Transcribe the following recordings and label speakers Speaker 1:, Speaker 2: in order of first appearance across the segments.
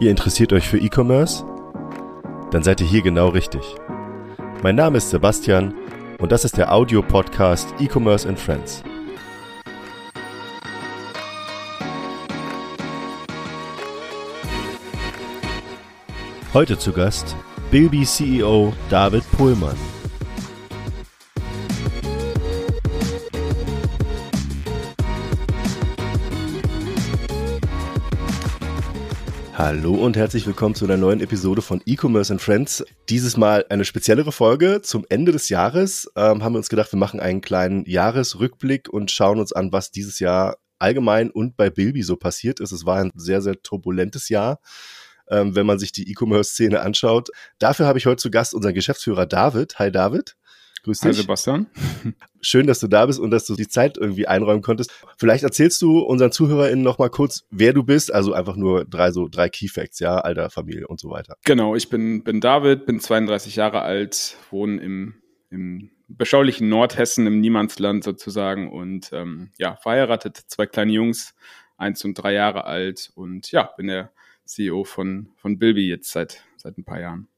Speaker 1: Ihr interessiert euch für E-Commerce? Dann seid ihr hier genau richtig. Mein Name ist Sebastian und das ist der Audio-Podcast E-Commerce and Friends. Heute zu Gast Bilby CEO David Pohlmann. Hallo und herzlich willkommen zu einer neuen Episode von E-Commerce and Friends. Dieses Mal eine speziellere Folge zum Ende des Jahres. Ähm, haben wir uns gedacht, wir machen einen kleinen Jahresrückblick und schauen uns an, was dieses Jahr allgemein und bei Bilby so passiert ist. Es war ein sehr, sehr turbulentes Jahr, ähm, wenn man sich die E-Commerce-Szene anschaut. Dafür habe ich heute zu Gast unseren Geschäftsführer David. Hi David.
Speaker 2: Grüß dich. Sebastian.
Speaker 1: Schön, dass du da bist und dass du die Zeit irgendwie einräumen konntest. Vielleicht erzählst du unseren ZuhörerInnen noch mal kurz, wer du bist. Also einfach nur drei so drei Key Facts, ja, Alter, Familie und so weiter.
Speaker 2: Genau, ich bin, bin David, bin 32 Jahre alt, wohne im, im beschaulichen Nordhessen, im Niemandsland sozusagen und ähm, ja, verheiratet, zwei kleine Jungs, eins und drei Jahre alt und ja, bin der CEO von, von Bilby jetzt seit, seit ein paar Jahren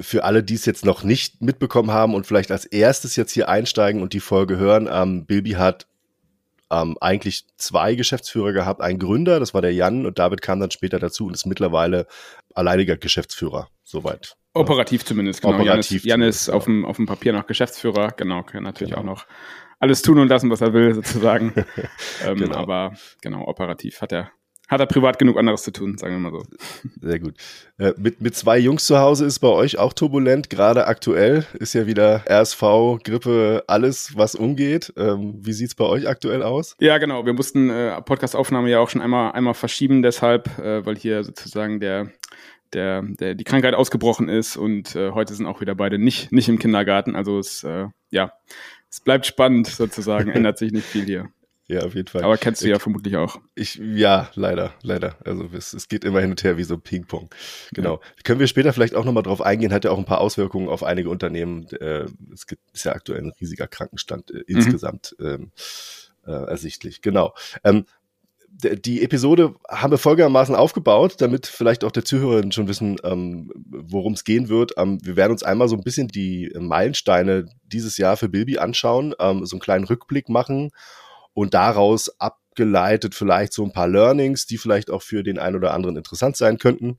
Speaker 1: für alle, die es jetzt noch nicht mitbekommen haben und vielleicht als erstes jetzt hier einsteigen und die Folge hören, ähm, Bilby hat ähm, eigentlich zwei Geschäftsführer gehabt, ein Gründer, das war der Jan und David kam dann später dazu und ist mittlerweile alleiniger Geschäftsführer, soweit.
Speaker 2: Operativ zumindest, genau. Operativ Jan ist, Jan ist auf, dem, auf dem Papier noch Geschäftsführer, genau, kann natürlich genau. auch noch alles tun und lassen, was er will, sozusagen. ähm, genau. Aber genau, operativ hat er hat er privat genug anderes zu tun, sagen wir mal so.
Speaker 1: Sehr gut. Äh, mit, mit zwei Jungs zu Hause ist bei euch auch turbulent, gerade aktuell ist ja wieder RSV, Grippe, alles, was umgeht. Ähm, wie sieht's bei euch aktuell aus?
Speaker 2: Ja, genau. Wir mussten äh, Podcastaufnahme ja auch schon einmal, einmal verschieben, deshalb, äh, weil hier sozusagen der der, der die Krankheit ausgebrochen ist und äh, heute sind auch wieder beide nicht, nicht im Kindergarten. Also es, äh, ja, es bleibt spannend sozusagen, ändert sich nicht viel hier.
Speaker 1: Ja, auf jeden Fall.
Speaker 2: Aber kennst du ja vermutlich auch.
Speaker 1: Ich, ja, leider, leider. Also es, es geht immer hin und her wie so Ping-Pong. Genau. Ja. Können wir später vielleicht auch nochmal drauf eingehen, hat ja auch ein paar Auswirkungen auf einige Unternehmen. Äh, es gibt, ist ja aktuell ein riesiger Krankenstand äh, mhm. insgesamt ähm, äh, ersichtlich. Genau. Ähm, die Episode haben wir folgendermaßen aufgebaut, damit vielleicht auch der Zuhörer schon wissen, ähm, worum es gehen wird. Ähm, wir werden uns einmal so ein bisschen die Meilensteine dieses Jahr für Bilby anschauen, ähm, so einen kleinen Rückblick machen und daraus abgeleitet vielleicht so ein paar Learnings, die vielleicht auch für den einen oder anderen interessant sein könnten.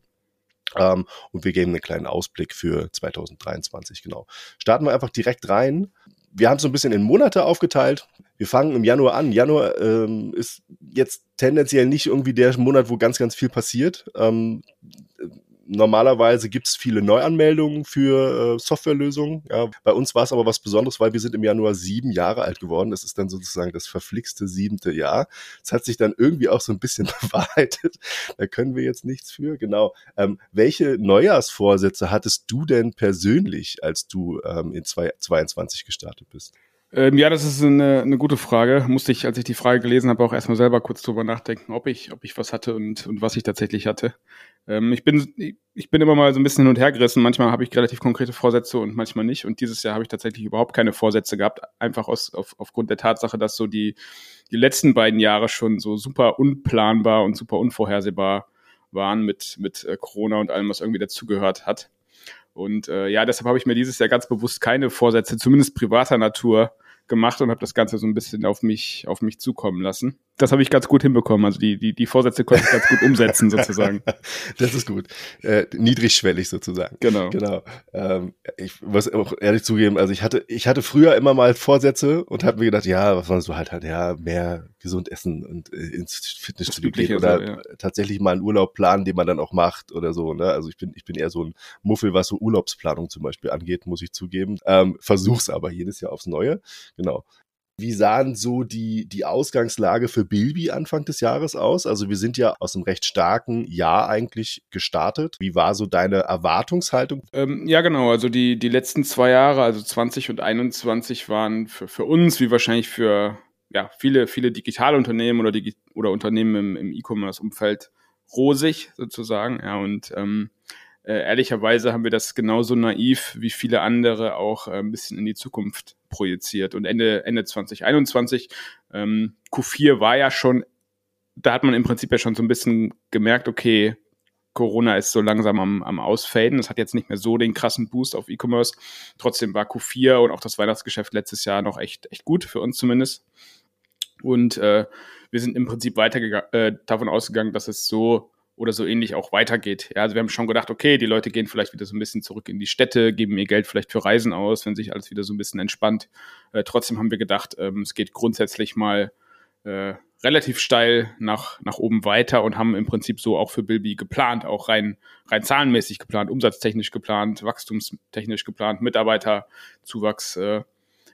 Speaker 1: Ähm, und wir geben einen kleinen Ausblick für 2023, genau. Starten wir einfach direkt rein. Wir haben so ein bisschen in Monate aufgeteilt. Wir fangen im Januar an. Januar ähm, ist jetzt tendenziell nicht irgendwie der Monat, wo ganz, ganz viel passiert. Ähm, normalerweise gibt es viele Neuanmeldungen für äh, Softwarelösungen. Ja, bei uns war es aber was Besonderes, weil wir sind im Januar sieben Jahre alt geworden. Das ist dann sozusagen das verflixte siebente Jahr. Es hat sich dann irgendwie auch so ein bisschen bewahrheitet. Da können wir jetzt nichts für. Genau. Ähm, welche Neujahrsvorsätze hattest du denn persönlich, als du ähm, in 2022 gestartet bist?
Speaker 2: Ähm, ja, das ist eine, eine gute Frage. Musste ich, als ich die Frage gelesen habe, auch erstmal selber kurz drüber nachdenken, ob ich, ob ich was hatte und, und was ich tatsächlich hatte. Ähm, ich bin, ich bin immer mal so ein bisschen hin und her gerissen. Manchmal habe ich relativ konkrete Vorsätze und manchmal nicht. Und dieses Jahr habe ich tatsächlich überhaupt keine Vorsätze gehabt. Einfach aus, auf, aufgrund der Tatsache, dass so die, die letzten beiden Jahre schon so super unplanbar und super unvorhersehbar waren mit, mit äh, Corona und allem, was irgendwie dazugehört hat. Und äh, ja, deshalb habe ich mir dieses Jahr ganz bewusst keine Vorsätze, zumindest privater Natur, gemacht und habe das Ganze so ein bisschen auf mich, auf mich zukommen lassen. Das habe ich ganz gut hinbekommen. Also die, die, die Vorsätze konnte ich ganz gut umsetzen, sozusagen.
Speaker 1: Das ist gut. Äh, niedrigschwellig sozusagen.
Speaker 2: Genau.
Speaker 1: Genau. Ähm, ich muss auch ehrlich zugeben, also ich hatte, ich hatte früher immer mal Vorsätze und habe mir gedacht, ja, was man so halt halt, ja, mehr gesund essen und äh, ins Fitnessstudio gehen oder so, ja. tatsächlich mal einen Urlaub planen, den man dann auch macht oder so. Ne? Also ich bin, ich bin eher so ein Muffel, was so Urlaubsplanung zum Beispiel angeht, muss ich zugeben. Ähm, versuch's aber jedes Jahr aufs Neue. Genau. Wie sahen so die, die Ausgangslage für Bilby Anfang des Jahres aus? Also wir sind ja aus einem recht starken Jahr eigentlich gestartet. Wie war so deine Erwartungshaltung?
Speaker 2: Ähm, ja, genau. Also die, die letzten zwei Jahre, also 20 und 21, waren für, für uns, wie wahrscheinlich für ja, viele, viele Digitalunternehmen oder, Digi oder Unternehmen im, im E-Commerce-Umfeld rosig sozusagen. Ja, und ähm, äh, ehrlicherweise haben wir das genauso naiv wie viele andere auch äh, ein bisschen in die Zukunft projiziert. Und Ende, Ende 2021, ähm, Q4 war ja schon, da hat man im Prinzip ja schon so ein bisschen gemerkt, okay, Corona ist so langsam am, am Ausfaden. Es hat jetzt nicht mehr so den krassen Boost auf E-Commerce. Trotzdem war Q4 und auch das Weihnachtsgeschäft letztes Jahr noch echt, echt gut, für uns zumindest. Und äh, wir sind im Prinzip weiter äh, davon ausgegangen, dass es so oder so ähnlich auch weitergeht. Ja, also wir haben schon gedacht, okay, die Leute gehen vielleicht wieder so ein bisschen zurück in die Städte, geben ihr Geld vielleicht für Reisen aus, wenn sich alles wieder so ein bisschen entspannt. Äh, trotzdem haben wir gedacht, ähm, es geht grundsätzlich mal äh, relativ steil nach, nach oben weiter und haben im Prinzip so auch für Bilby geplant, auch rein, rein zahlenmäßig geplant, umsatztechnisch geplant, wachstumstechnisch geplant, Mitarbeiterzuwachs äh,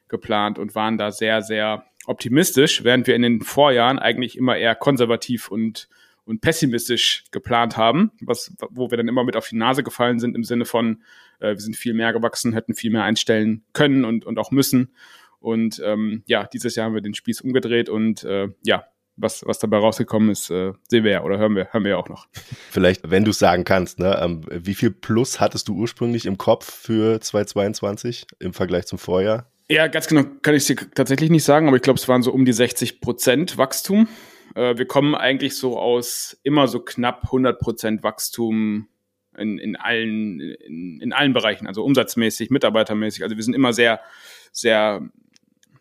Speaker 2: geplant und waren da sehr, sehr optimistisch, während wir in den Vorjahren eigentlich immer eher konservativ und und pessimistisch geplant haben, was, wo wir dann immer mit auf die Nase gefallen sind im Sinne von, äh, wir sind viel mehr gewachsen, hätten viel mehr einstellen können und, und auch müssen. Und ähm, ja, dieses Jahr haben wir den Spieß umgedreht und äh, ja, was, was dabei rausgekommen ist, äh, sehen wir ja oder hören wir, hören wir ja auch noch.
Speaker 1: Vielleicht, wenn du es sagen kannst, ne, ähm, wie viel Plus hattest du ursprünglich im Kopf für 2022 im Vergleich zum Vorjahr?
Speaker 2: Ja, ganz genau kann ich dir tatsächlich nicht sagen, aber ich glaube, es waren so um die 60 Prozent Wachstum. Äh, wir kommen eigentlich so aus immer so knapp 100 Prozent Wachstum in, in, allen, in, in allen Bereichen, also umsatzmäßig, mitarbeitermäßig. Also wir sind immer sehr, sehr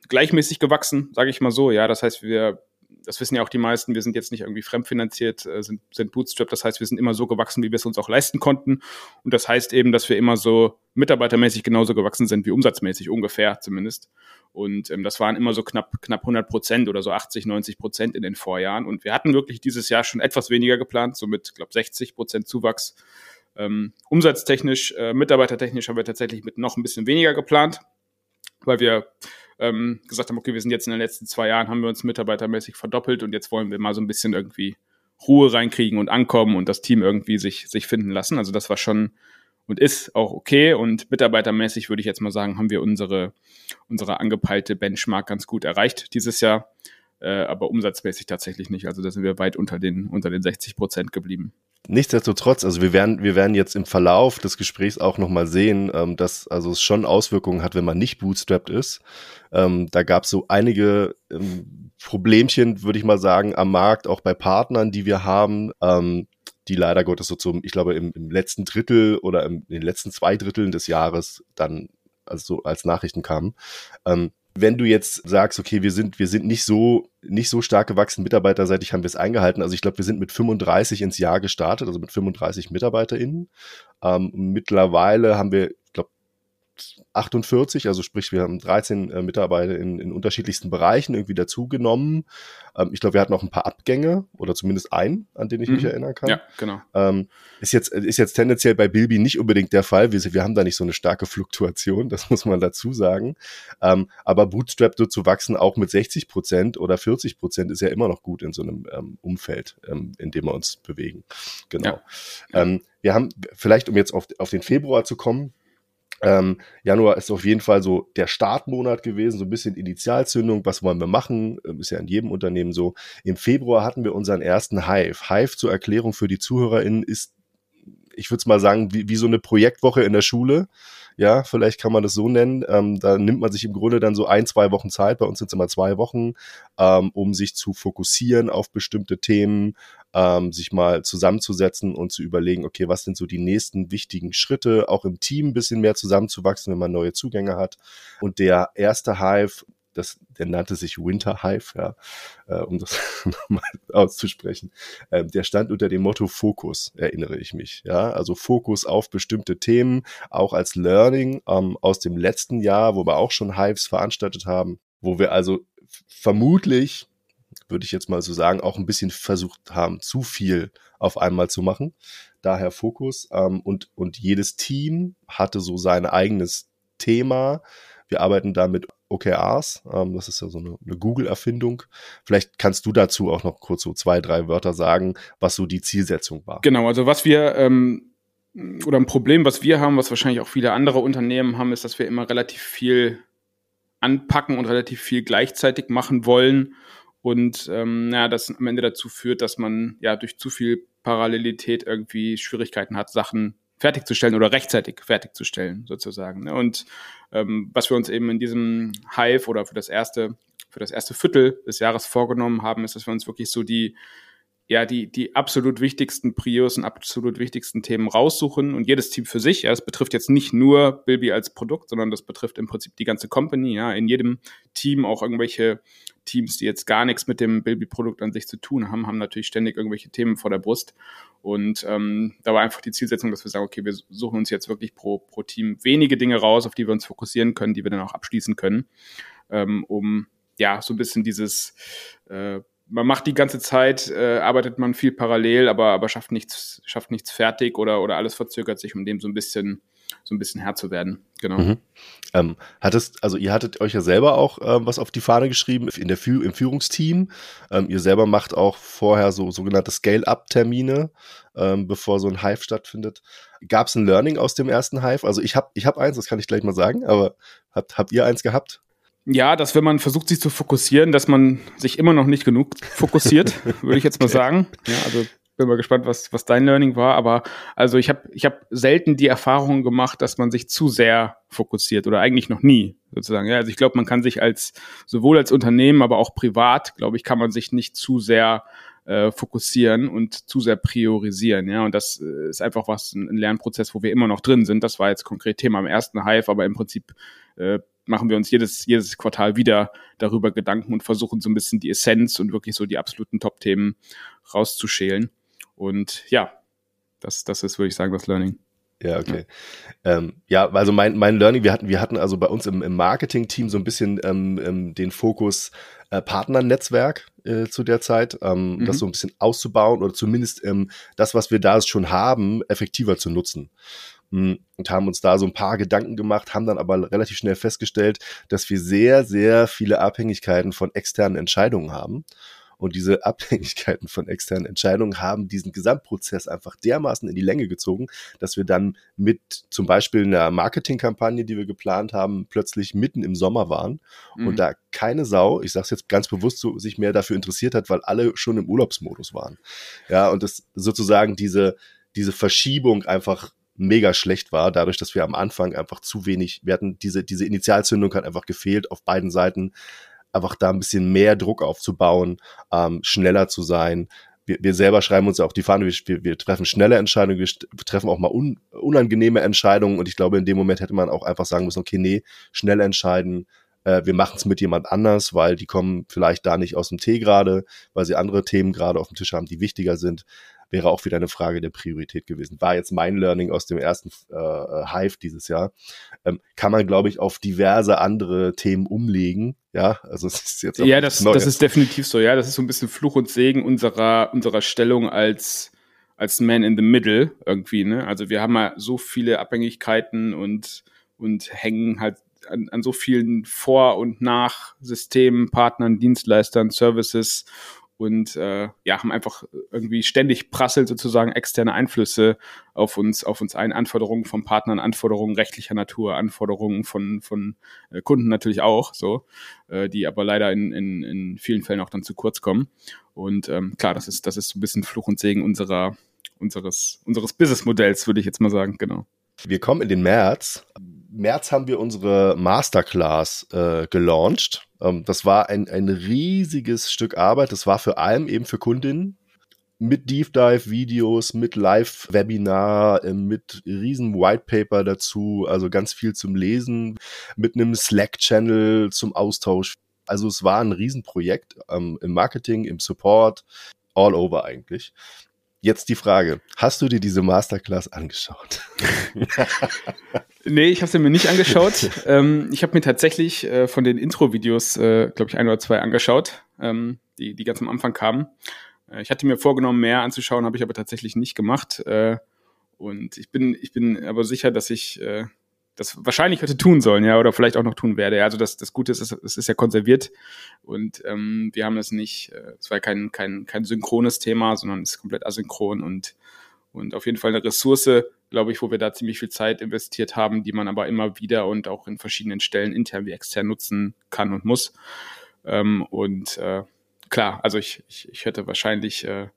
Speaker 2: gleichmäßig gewachsen, sage ich mal so. Ja, das heißt, wir das wissen ja auch die meisten, wir sind jetzt nicht irgendwie fremdfinanziert, äh, sind, sind Bootstrap, das heißt, wir sind immer so gewachsen, wie wir es uns auch leisten konnten. Und das heißt eben, dass wir immer so mitarbeitermäßig genauso gewachsen sind wie umsatzmäßig, ungefähr zumindest. Und ähm, das waren immer so knapp, knapp 100 Prozent oder so 80, 90 Prozent in den Vorjahren. Und wir hatten wirklich dieses Jahr schon etwas weniger geplant, so mit, glaube 60 Prozent Zuwachs. Ähm, umsatztechnisch, äh, mitarbeitertechnisch haben wir tatsächlich mit noch ein bisschen weniger geplant, weil wir ähm, gesagt haben, okay, wir sind jetzt in den letzten zwei Jahren, haben wir uns mitarbeitermäßig verdoppelt und jetzt wollen wir mal so ein bisschen irgendwie Ruhe reinkriegen und ankommen und das Team irgendwie sich, sich finden lassen. Also das war schon und ist auch okay. Und mitarbeitermäßig würde ich jetzt mal sagen, haben wir unsere, unsere angepeilte Benchmark ganz gut erreicht dieses Jahr. Äh, aber umsatzmäßig tatsächlich nicht. Also da sind wir weit unter den, unter den 60 Prozent geblieben.
Speaker 1: Nichtsdestotrotz, also wir werden, wir werden jetzt im Verlauf des Gesprächs auch nochmal sehen, ähm, dass also es schon Auswirkungen hat, wenn man nicht bootstrapped ist. Ähm, da gab es so einige ähm, Problemchen, würde ich mal sagen, am Markt, auch bei Partnern, die wir haben, ähm, die leider Gottes so zum, ich glaube, im, im letzten Drittel oder im, in den letzten zwei Dritteln des Jahres dann also so als Nachrichten kamen. Ähm, wenn du jetzt sagst, okay, wir sind, wir sind nicht so, nicht so stark gewachsen, mitarbeiterseitig haben wir es eingehalten. Also ich glaube, wir sind mit 35 ins Jahr gestartet, also mit 35 MitarbeiterInnen. Ähm, mittlerweile haben wir 48, also sprich, wir haben 13 äh, Mitarbeiter in, in unterschiedlichsten Bereichen irgendwie dazugenommen. Ähm, ich glaube, wir hatten auch ein paar Abgänge oder zumindest einen, an den ich mhm. mich erinnern kann.
Speaker 2: Ja, genau.
Speaker 1: Ähm, ist, jetzt, ist jetzt tendenziell bei Bilby nicht unbedingt der Fall. Wir, wir haben da nicht so eine starke Fluktuation, das muss man dazu sagen. Ähm, aber Bootstrap so zu wachsen, auch mit 60 Prozent oder 40 Prozent, ist ja immer noch gut in so einem ähm, Umfeld, ähm, in dem wir uns bewegen. Genau. Ja. Ähm, wir haben, vielleicht um jetzt auf, auf den Februar zu kommen, ähm, Januar ist auf jeden Fall so der Startmonat gewesen, so ein bisschen Initialzündung, was wollen wir machen, ähm, ist ja in jedem Unternehmen so. Im Februar hatten wir unseren ersten Hive. Hive zur Erklärung für die ZuhörerInnen ist, ich würde es mal sagen, wie, wie so eine Projektwoche in der Schule. Ja, vielleicht kann man das so nennen. Ähm, da nimmt man sich im Grunde dann so ein, zwei Wochen Zeit, bei uns sind es immer zwei Wochen, ähm, um sich zu fokussieren auf bestimmte Themen, ähm, sich mal zusammenzusetzen und zu überlegen, okay, was sind so die nächsten wichtigen Schritte, auch im Team ein bisschen mehr zusammenzuwachsen, wenn man neue Zugänge hat. Und der erste Hive, das, der nannte sich Winter Hive, ja, äh, um das nochmal auszusprechen. Ähm, der stand unter dem Motto Fokus, erinnere ich mich. Ja, also Fokus auf bestimmte Themen, auch als Learning ähm, aus dem letzten Jahr, wo wir auch schon Hives veranstaltet haben, wo wir also vermutlich würde ich jetzt mal so sagen, auch ein bisschen versucht haben, zu viel auf einmal zu machen. Daher Fokus. Ähm, und, und jedes Team hatte so sein eigenes Thema. Wir arbeiten da mit OKRs. Ähm, das ist ja so eine, eine Google-Erfindung. Vielleicht kannst du dazu auch noch kurz so zwei, drei Wörter sagen, was so die Zielsetzung war.
Speaker 2: Genau, also was wir ähm oder ein Problem, was wir haben, was wahrscheinlich auch viele andere Unternehmen haben, ist, dass wir immer relativ viel anpacken und relativ viel gleichzeitig machen wollen und ähm, ja, das am Ende dazu führt, dass man ja durch zu viel Parallelität irgendwie Schwierigkeiten hat, Sachen fertigzustellen oder rechtzeitig fertigzustellen, sozusagen. Ne? Und ähm, was wir uns eben in diesem Hive oder für das erste, für das erste Viertel des Jahres vorgenommen haben, ist, dass wir uns wirklich so die ja, die, die absolut wichtigsten Prios und absolut wichtigsten Themen raussuchen und jedes Team für sich. Ja, das betrifft jetzt nicht nur Bilby als Produkt, sondern das betrifft im Prinzip die ganze Company. Ja, in jedem Team auch irgendwelche Teams, die jetzt gar nichts mit dem Bilby-Produkt an sich zu tun haben, haben natürlich ständig irgendwelche Themen vor der Brust. Und ähm, da war einfach die Zielsetzung, dass wir sagen, okay, wir suchen uns jetzt wirklich pro, pro Team wenige Dinge raus, auf die wir uns fokussieren können, die wir dann auch abschließen können, ähm, um ja so ein bisschen dieses äh, man macht die ganze Zeit, äh, arbeitet man viel parallel, aber, aber schafft nichts, schafft nichts fertig oder, oder alles verzögert sich, um dem so ein bisschen, so ein bisschen Herr zu werden. Genau. Mhm.
Speaker 1: Ähm, hattest, also ihr hattet euch ja selber auch ähm, was auf die Fahne geschrieben in der Fü im Führungsteam. Ähm, ihr selber macht auch vorher so sogenannte Scale-Up-Termine, ähm, bevor so ein Hive stattfindet. Gab es ein Learning aus dem ersten Hive? Also ich habe ich hab eins, das kann ich gleich mal sagen, aber habt, habt ihr eins gehabt?
Speaker 2: Ja, dass wenn man versucht, sich zu fokussieren, dass man sich immer noch nicht genug fokussiert, würde ich jetzt mal okay. sagen. Ja, also bin mal gespannt, was, was dein Learning war. Aber also ich habe ich hab selten die Erfahrung gemacht, dass man sich zu sehr fokussiert oder eigentlich noch nie sozusagen. Ja, also ich glaube, man kann sich als sowohl als Unternehmen, aber auch privat, glaube ich, kann man sich nicht zu sehr äh, fokussieren und zu sehr priorisieren. Ja, und das äh, ist einfach was ein Lernprozess, wo wir immer noch drin sind. Das war jetzt konkret Thema im ersten Hive, aber im Prinzip äh, machen wir uns jedes, jedes Quartal wieder darüber Gedanken und versuchen so ein bisschen die Essenz und wirklich so die absoluten Top-Themen rauszuschälen. Und ja, das, das ist, würde ich sagen, das Learning.
Speaker 1: Ja, okay. Ja, ähm, ja also mein, mein Learning, wir hatten, wir hatten also bei uns im, im Marketing-Team so ein bisschen ähm, ähm, den Fokus äh, Partnernetzwerk äh, zu der Zeit, ähm, mhm. das so ein bisschen auszubauen oder zumindest ähm, das, was wir da schon haben, effektiver zu nutzen. Hm, und haben uns da so ein paar Gedanken gemacht, haben dann aber relativ schnell festgestellt, dass wir sehr, sehr viele Abhängigkeiten von externen Entscheidungen haben. Und diese Abhängigkeiten von externen Entscheidungen haben diesen Gesamtprozess einfach dermaßen in die Länge gezogen, dass wir dann mit zum Beispiel einer Marketingkampagne, die wir geplant haben, plötzlich mitten im Sommer waren mhm. und da keine Sau, ich sage es jetzt ganz bewusst so, sich mehr dafür interessiert hat, weil alle schon im Urlaubsmodus waren. Ja, und das sozusagen diese, diese Verschiebung einfach mega schlecht war, dadurch, dass wir am Anfang einfach zu wenig, wir hatten diese, diese Initialzündung hat einfach gefehlt auf beiden Seiten, einfach da ein bisschen mehr Druck aufzubauen, ähm, schneller zu sein. Wir, wir selber schreiben uns ja auch die Fahne, wir, wir treffen schnelle Entscheidungen, wir treffen auch mal un, unangenehme Entscheidungen und ich glaube, in dem Moment hätte man auch einfach sagen müssen, okay, nee, schnell entscheiden, äh, wir machen es mit jemand anders, weil die kommen vielleicht da nicht aus dem Tee gerade, weil sie andere Themen gerade auf dem Tisch haben, die wichtiger sind wäre auch wieder eine Frage der Priorität gewesen. War jetzt mein Learning aus dem ersten äh, äh, Hive dieses Jahr. Ähm, kann man, glaube ich, auf diverse andere Themen umlegen. Ja, also es ist jetzt.
Speaker 2: Ja, das, das ist definitiv so. Ja, das ist so ein bisschen Fluch und Segen unserer, unserer Stellung als als Man in the Middle irgendwie, ne? Also wir haben ja so viele Abhängigkeiten und, und hängen halt an, an so vielen Vor- und Nachsystemen, Partnern, Dienstleistern, Services und äh, ja, haben einfach irgendwie ständig prasselt sozusagen externe Einflüsse auf uns, auf uns ein, Anforderungen von Partnern, Anforderungen rechtlicher Natur, Anforderungen von, von äh, Kunden natürlich auch, so, äh, die aber leider in, in, in vielen Fällen auch dann zu kurz kommen. Und ähm, klar, das ist, das ist so ein bisschen Fluch und Segen unserer, unseres, unseres Businessmodells, würde ich jetzt mal sagen, genau.
Speaker 1: Wir kommen in den März. März haben wir unsere Masterclass äh, gelauncht ähm, das war ein, ein riesiges Stück Arbeit. Das war vor allem eben für Kundinnen mit Deep Dive Videos, mit Live Webinar, äh, mit riesen White Paper dazu, also ganz viel zum Lesen, mit einem Slack Channel zum Austausch. Also es war ein Riesenprojekt ähm, im Marketing, im Support, all over eigentlich. Jetzt die Frage, hast du dir diese Masterclass angeschaut?
Speaker 2: nee, ich habe sie mir nicht angeschaut. ähm, ich habe mir tatsächlich äh, von den Intro-Videos, äh, glaube ich, ein oder zwei angeschaut, ähm, die, die ganz am Anfang kamen. Äh, ich hatte mir vorgenommen, mehr anzuschauen, habe ich aber tatsächlich nicht gemacht. Äh, und ich bin, ich bin aber sicher, dass ich äh, das wahrscheinlich hätte tun sollen, ja, oder vielleicht auch noch tun werde. Ja, also das, das Gute ist, es ist ja konserviert und ähm, wir haben es nicht, äh, es war kein, kein, kein synchrones Thema, sondern es ist komplett asynchron und, und auf jeden Fall eine Ressource, glaube ich, wo wir da ziemlich viel Zeit investiert haben, die man aber immer wieder und auch in verschiedenen Stellen intern wie extern nutzen kann und muss. Ähm, und äh, klar, also ich, ich, ich hätte wahrscheinlich äh,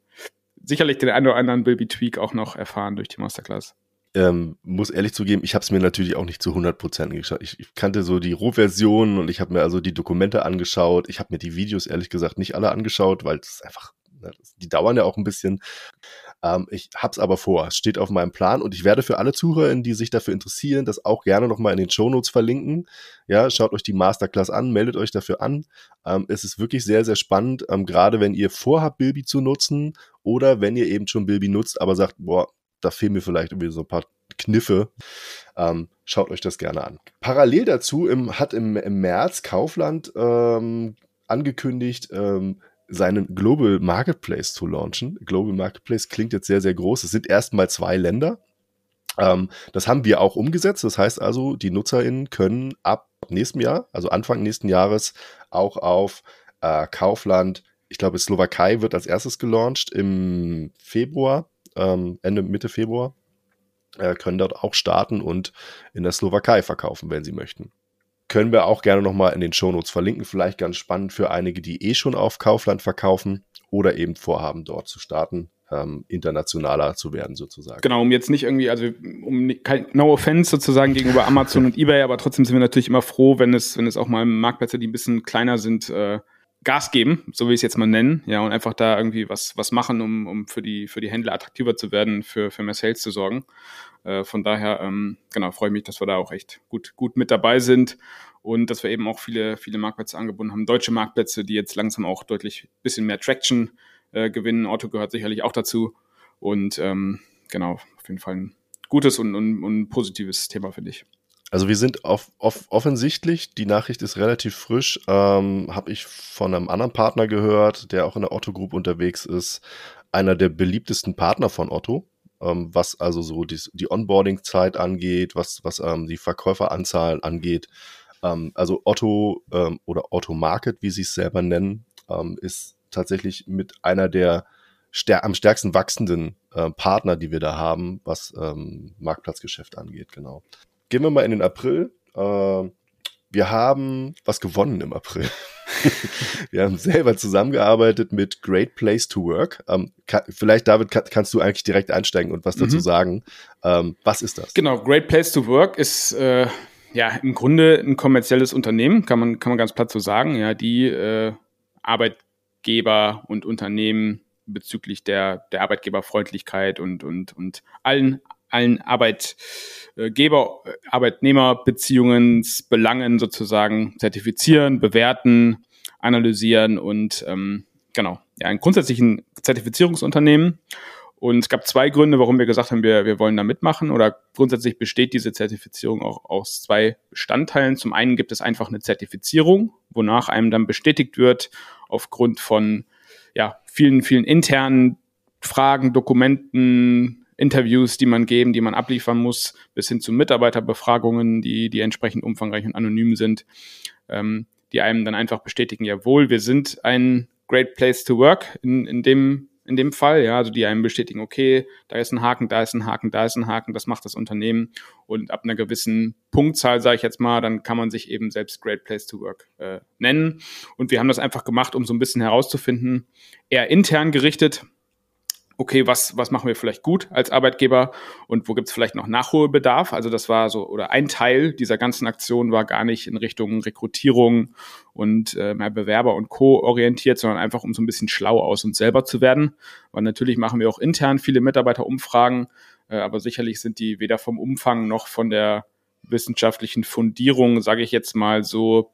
Speaker 2: sicherlich den einen oder anderen Baby Tweak auch noch erfahren durch die Masterclass
Speaker 1: ähm, muss ehrlich zugeben, ich habe es mir natürlich auch nicht zu 100% angeschaut. Ich, ich kannte so die Rohversion und ich habe mir also die Dokumente angeschaut. Ich habe mir die Videos ehrlich gesagt nicht alle angeschaut, weil es einfach Die dauern ja auch ein bisschen. Ähm, ich hab's aber vor, es steht auf meinem Plan und ich werde für alle Zuhörer, die sich dafür interessieren, das auch gerne nochmal in den Shownotes verlinken. Ja, schaut euch die Masterclass an, meldet euch dafür an. Ähm, es ist wirklich sehr, sehr spannend, ähm, gerade wenn ihr vorhabt, Bilby zu nutzen oder wenn ihr eben schon Bilby nutzt, aber sagt, boah, da fehlen mir vielleicht irgendwie so ein paar Kniffe. Ähm, schaut euch das gerne an. Parallel dazu im, hat im, im März Kaufland ähm, angekündigt, ähm, seinen Global Marketplace zu launchen. Global Marketplace klingt jetzt sehr, sehr groß. Es sind erstmal zwei Länder. Ähm, das haben wir auch umgesetzt. Das heißt also, die NutzerInnen können ab nächstem Jahr, also Anfang nächsten Jahres, auch auf äh, Kaufland, ich glaube, Slowakei wird als erstes gelauncht im Februar, ähm, Ende, Mitte Februar, äh, können dort auch starten und in der Slowakei verkaufen, wenn sie möchten können wir auch gerne nochmal in den Shownotes verlinken. Vielleicht ganz spannend für einige, die eh schon auf Kaufland verkaufen oder eben vorhaben, dort zu starten, ähm, internationaler zu werden sozusagen.
Speaker 2: Genau, um jetzt nicht irgendwie, also um kein No Offense sozusagen gegenüber Amazon und eBay, aber trotzdem sind wir natürlich immer froh, wenn es, wenn es auch mal Marktplätze, die ein bisschen kleiner sind, äh, Gas geben, so will ich es jetzt mal nennen, ja, und einfach da irgendwie was, was machen, um, um für die, für die Händler attraktiver zu werden, für, für mehr Sales zu sorgen. Äh, von daher, ähm, genau, freue ich mich, dass wir da auch echt gut, gut mit dabei sind und dass wir eben auch viele, viele Marktplätze angebunden haben. Deutsche Marktplätze, die jetzt langsam auch deutlich bisschen mehr Traction äh, gewinnen. Otto gehört sicherlich auch dazu. Und ähm, genau, auf jeden Fall ein gutes und, und, und positives Thema, finde ich.
Speaker 1: Also wir sind auf, auf, offensichtlich, die Nachricht ist relativ frisch, ähm, habe ich von einem anderen Partner gehört, der auch in der Otto Group unterwegs ist, einer der beliebtesten Partner von Otto ähm, was also so die, die Onboarding-Zeit angeht, was, was ähm, die Verkäuferanzahlen angeht. Ähm, also Otto ähm, oder Otto Market, wie sie es selber nennen, ähm, ist tatsächlich mit einer der stär am stärksten wachsenden äh, Partner, die wir da haben, was ähm, Marktplatzgeschäft angeht, genau. Gehen wir mal in den April. Äh, wir haben was gewonnen im April. wir haben selber zusammengearbeitet mit Great Place to Work. Ähm, kann, vielleicht, David, kann, kannst du eigentlich direkt einsteigen und was dazu mhm. sagen. Ähm, was ist das?
Speaker 2: Genau, Great Place to Work ist äh, ja im Grunde ein kommerzielles Unternehmen, kann man, kann man ganz platt so sagen, ja, die äh, Arbeitgeber und Unternehmen bezüglich der, der Arbeitgeberfreundlichkeit und, und, und allen allen Arbeitgeber, Arbeitnehmerbeziehungsbelangen sozusagen zertifizieren, bewerten, analysieren und ähm, genau, ja, ein grundsätzlichen Zertifizierungsunternehmen. Und es gab zwei Gründe, warum wir gesagt haben, wir, wir wollen da mitmachen. Oder grundsätzlich besteht diese Zertifizierung auch aus zwei Bestandteilen. Zum einen gibt es einfach eine Zertifizierung, wonach einem dann bestätigt wird, aufgrund von ja, vielen, vielen internen Fragen, Dokumenten, Interviews, die man geben, die man abliefern muss, bis hin zu Mitarbeiterbefragungen, die, die entsprechend umfangreich und anonym sind, ähm, die einem dann einfach bestätigen, jawohl, wir sind ein great place to work in, in dem in dem Fall, ja, also die einem bestätigen, okay, da ist ein Haken, da ist ein Haken, da ist ein Haken, das macht das Unternehmen. Und ab einer gewissen Punktzahl, sage ich jetzt mal, dann kann man sich eben selbst Great Place to Work äh, nennen. Und wir haben das einfach gemacht, um so ein bisschen herauszufinden, eher intern gerichtet, okay, was, was machen wir vielleicht gut als Arbeitgeber und wo gibt es vielleicht noch Nachholbedarf? Also das war so, oder ein Teil dieser ganzen Aktion war gar nicht in Richtung Rekrutierung und äh, mehr Bewerber und Co. orientiert, sondern einfach um so ein bisschen schlau aus uns selber zu werden. Weil natürlich machen wir auch intern viele Mitarbeiterumfragen, äh, aber sicherlich sind die weder vom Umfang noch von der wissenschaftlichen Fundierung, sage ich jetzt mal so,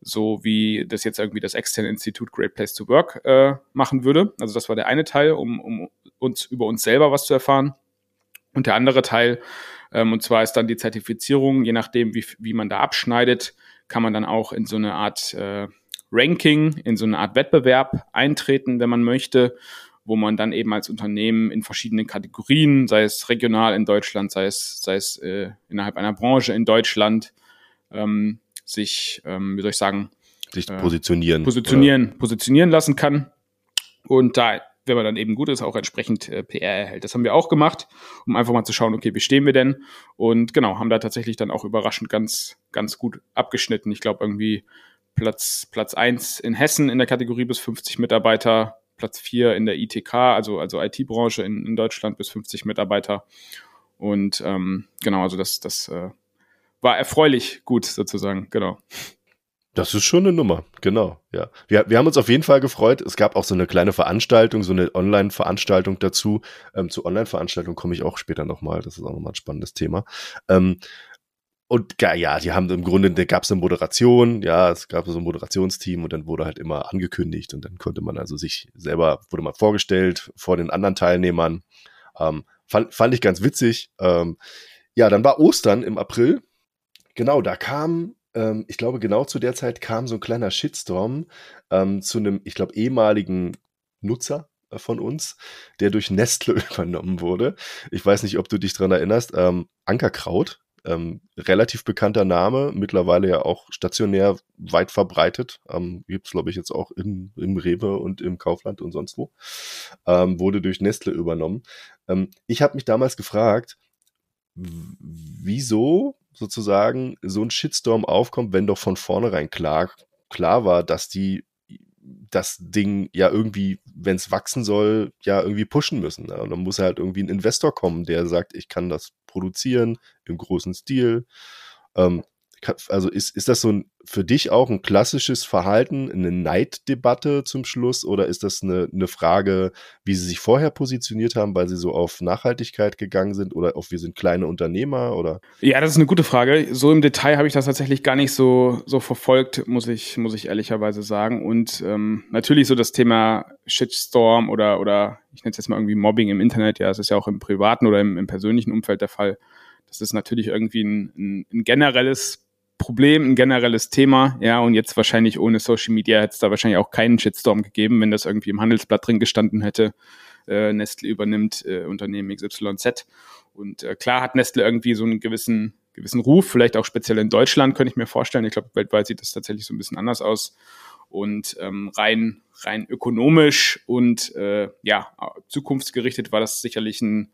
Speaker 2: so wie das jetzt irgendwie das externe Institut Great Place to Work äh, machen würde. Also das war der eine Teil, um, um uns über uns selber was zu erfahren. Und der andere Teil, ähm, und zwar ist dann die Zertifizierung, je nachdem, wie, wie man da abschneidet, kann man dann auch in so eine Art äh, Ranking, in so eine Art Wettbewerb eintreten, wenn man möchte, wo man dann eben als Unternehmen in verschiedenen Kategorien, sei es regional in Deutschland, sei es, sei es äh, innerhalb einer Branche in Deutschland, ähm, sich, ähm, wie soll ich sagen,
Speaker 1: sich äh, positionieren.
Speaker 2: Positionieren, oder? positionieren lassen kann. Und da, wenn man dann eben gut ist, auch entsprechend äh, PR erhält. Das haben wir auch gemacht, um einfach mal zu schauen, okay, wie stehen wir denn? Und genau, haben da tatsächlich dann auch überraschend ganz, ganz gut abgeschnitten. Ich glaube irgendwie Platz, Platz eins in Hessen in der Kategorie bis 50 Mitarbeiter, Platz vier in der ITK, also, also IT-Branche in, in Deutschland bis 50 Mitarbeiter. Und ähm, genau, also das, das äh, war erfreulich gut sozusagen, genau.
Speaker 1: Das ist schon eine Nummer, genau, ja. Wir, wir haben uns auf jeden Fall gefreut. Es gab auch so eine kleine Veranstaltung, so eine Online-Veranstaltung dazu. Ähm, zu Online-Veranstaltung komme ich auch später nochmal. Das ist auch nochmal ein spannendes Thema. Ähm, und ja, die haben im Grunde, da gab es eine Moderation, ja, es gab so ein Moderationsteam und dann wurde halt immer angekündigt und dann konnte man also sich selber, wurde mal vorgestellt vor den anderen Teilnehmern. Ähm, fand, fand ich ganz witzig. Ähm, ja, dann war Ostern im April. Genau, da kam ähm, ich glaube, genau zu der Zeit kam so ein kleiner Shitstorm ähm, zu einem, ich glaube, ehemaligen Nutzer äh, von uns, der durch Nestle übernommen wurde. Ich weiß nicht, ob du dich dran erinnerst. Ähm, Ankerkraut, ähm, relativ bekannter Name, mittlerweile ja auch stationär weit verbreitet. Ähm, Gibt es, glaube ich, jetzt auch in, im Rewe und im Kaufland und sonst wo. Ähm, wurde durch Nestle übernommen. Ähm, ich habe mich damals gefragt, wieso sozusagen so ein Shitstorm aufkommt, wenn doch von vornherein klar, klar war, dass die das Ding ja irgendwie, wenn es wachsen soll, ja irgendwie pushen müssen. Ne? Und dann muss halt irgendwie ein Investor kommen, der sagt, ich kann das produzieren im großen Stil. Ähm, also ist, ist das so ein, für dich auch ein klassisches Verhalten, eine Neiddebatte zum Schluss oder ist das eine, eine Frage, wie sie sich vorher positioniert haben, weil sie so auf Nachhaltigkeit gegangen sind oder auf wir sind kleine Unternehmer oder?
Speaker 2: Ja, das ist eine gute Frage. So im Detail habe ich das tatsächlich gar nicht so, so verfolgt, muss ich, muss ich ehrlicherweise sagen. Und ähm, natürlich so das Thema Shitstorm oder, oder ich nenne es jetzt mal irgendwie Mobbing im Internet, ja, es ist ja auch im privaten oder im, im persönlichen Umfeld der Fall. Das ist natürlich irgendwie ein, ein, ein generelles Problem, ein generelles Thema, ja, und jetzt wahrscheinlich ohne Social Media hätte es da wahrscheinlich auch keinen Shitstorm gegeben, wenn das irgendwie im Handelsblatt drin gestanden hätte. Äh, Nestle übernimmt äh, Unternehmen XYZ. Und äh, klar hat Nestle irgendwie so einen gewissen, gewissen Ruf, vielleicht auch speziell in Deutschland, könnte ich mir vorstellen. Ich glaube, weltweit sieht das tatsächlich so ein bisschen anders aus. Und ähm, rein, rein ökonomisch und äh, ja, zukunftsgerichtet war das sicherlich ein,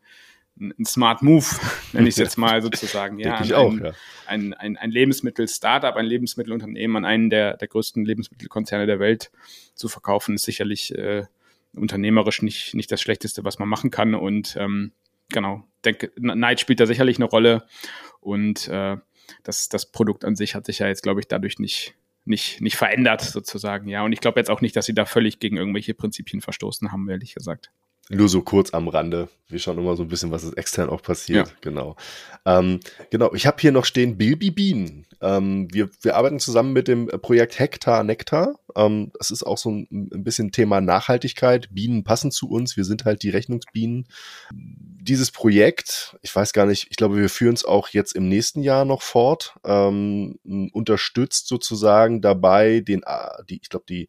Speaker 2: ein Smart Move, nenne ich es jetzt mal sozusagen.
Speaker 1: ja, ich auch,
Speaker 2: ein,
Speaker 1: ja.
Speaker 2: ein, ein, ein Lebensmittel-Startup, ein Lebensmittelunternehmen an einen der, der größten Lebensmittelkonzerne der Welt zu verkaufen, ist sicherlich äh, unternehmerisch nicht, nicht das Schlechteste, was man machen kann. Und ähm, genau, denke, Neid spielt da sicherlich eine Rolle. Und äh, das, das Produkt an sich hat sich ja jetzt, glaube ich, dadurch nicht, nicht, nicht verändert, sozusagen. Ja, und ich glaube jetzt auch nicht, dass sie da völlig gegen irgendwelche Prinzipien verstoßen haben, ehrlich gesagt.
Speaker 1: Nur so kurz am Rande. Wir schauen immer so ein bisschen, was ist extern auch passiert. Ja. Genau. Ähm, genau. Ich habe hier noch stehen Bilby Bean. Ähm, wir, wir arbeiten zusammen mit dem Projekt Hektar Nektar. Ähm, das ist auch so ein, ein, bisschen Thema Nachhaltigkeit. Bienen passen zu uns. Wir sind halt die Rechnungsbienen. Dieses Projekt, ich weiß gar nicht, ich glaube, wir führen es auch jetzt im nächsten Jahr noch fort. Ähm, unterstützt sozusagen dabei den, die, ich glaube, die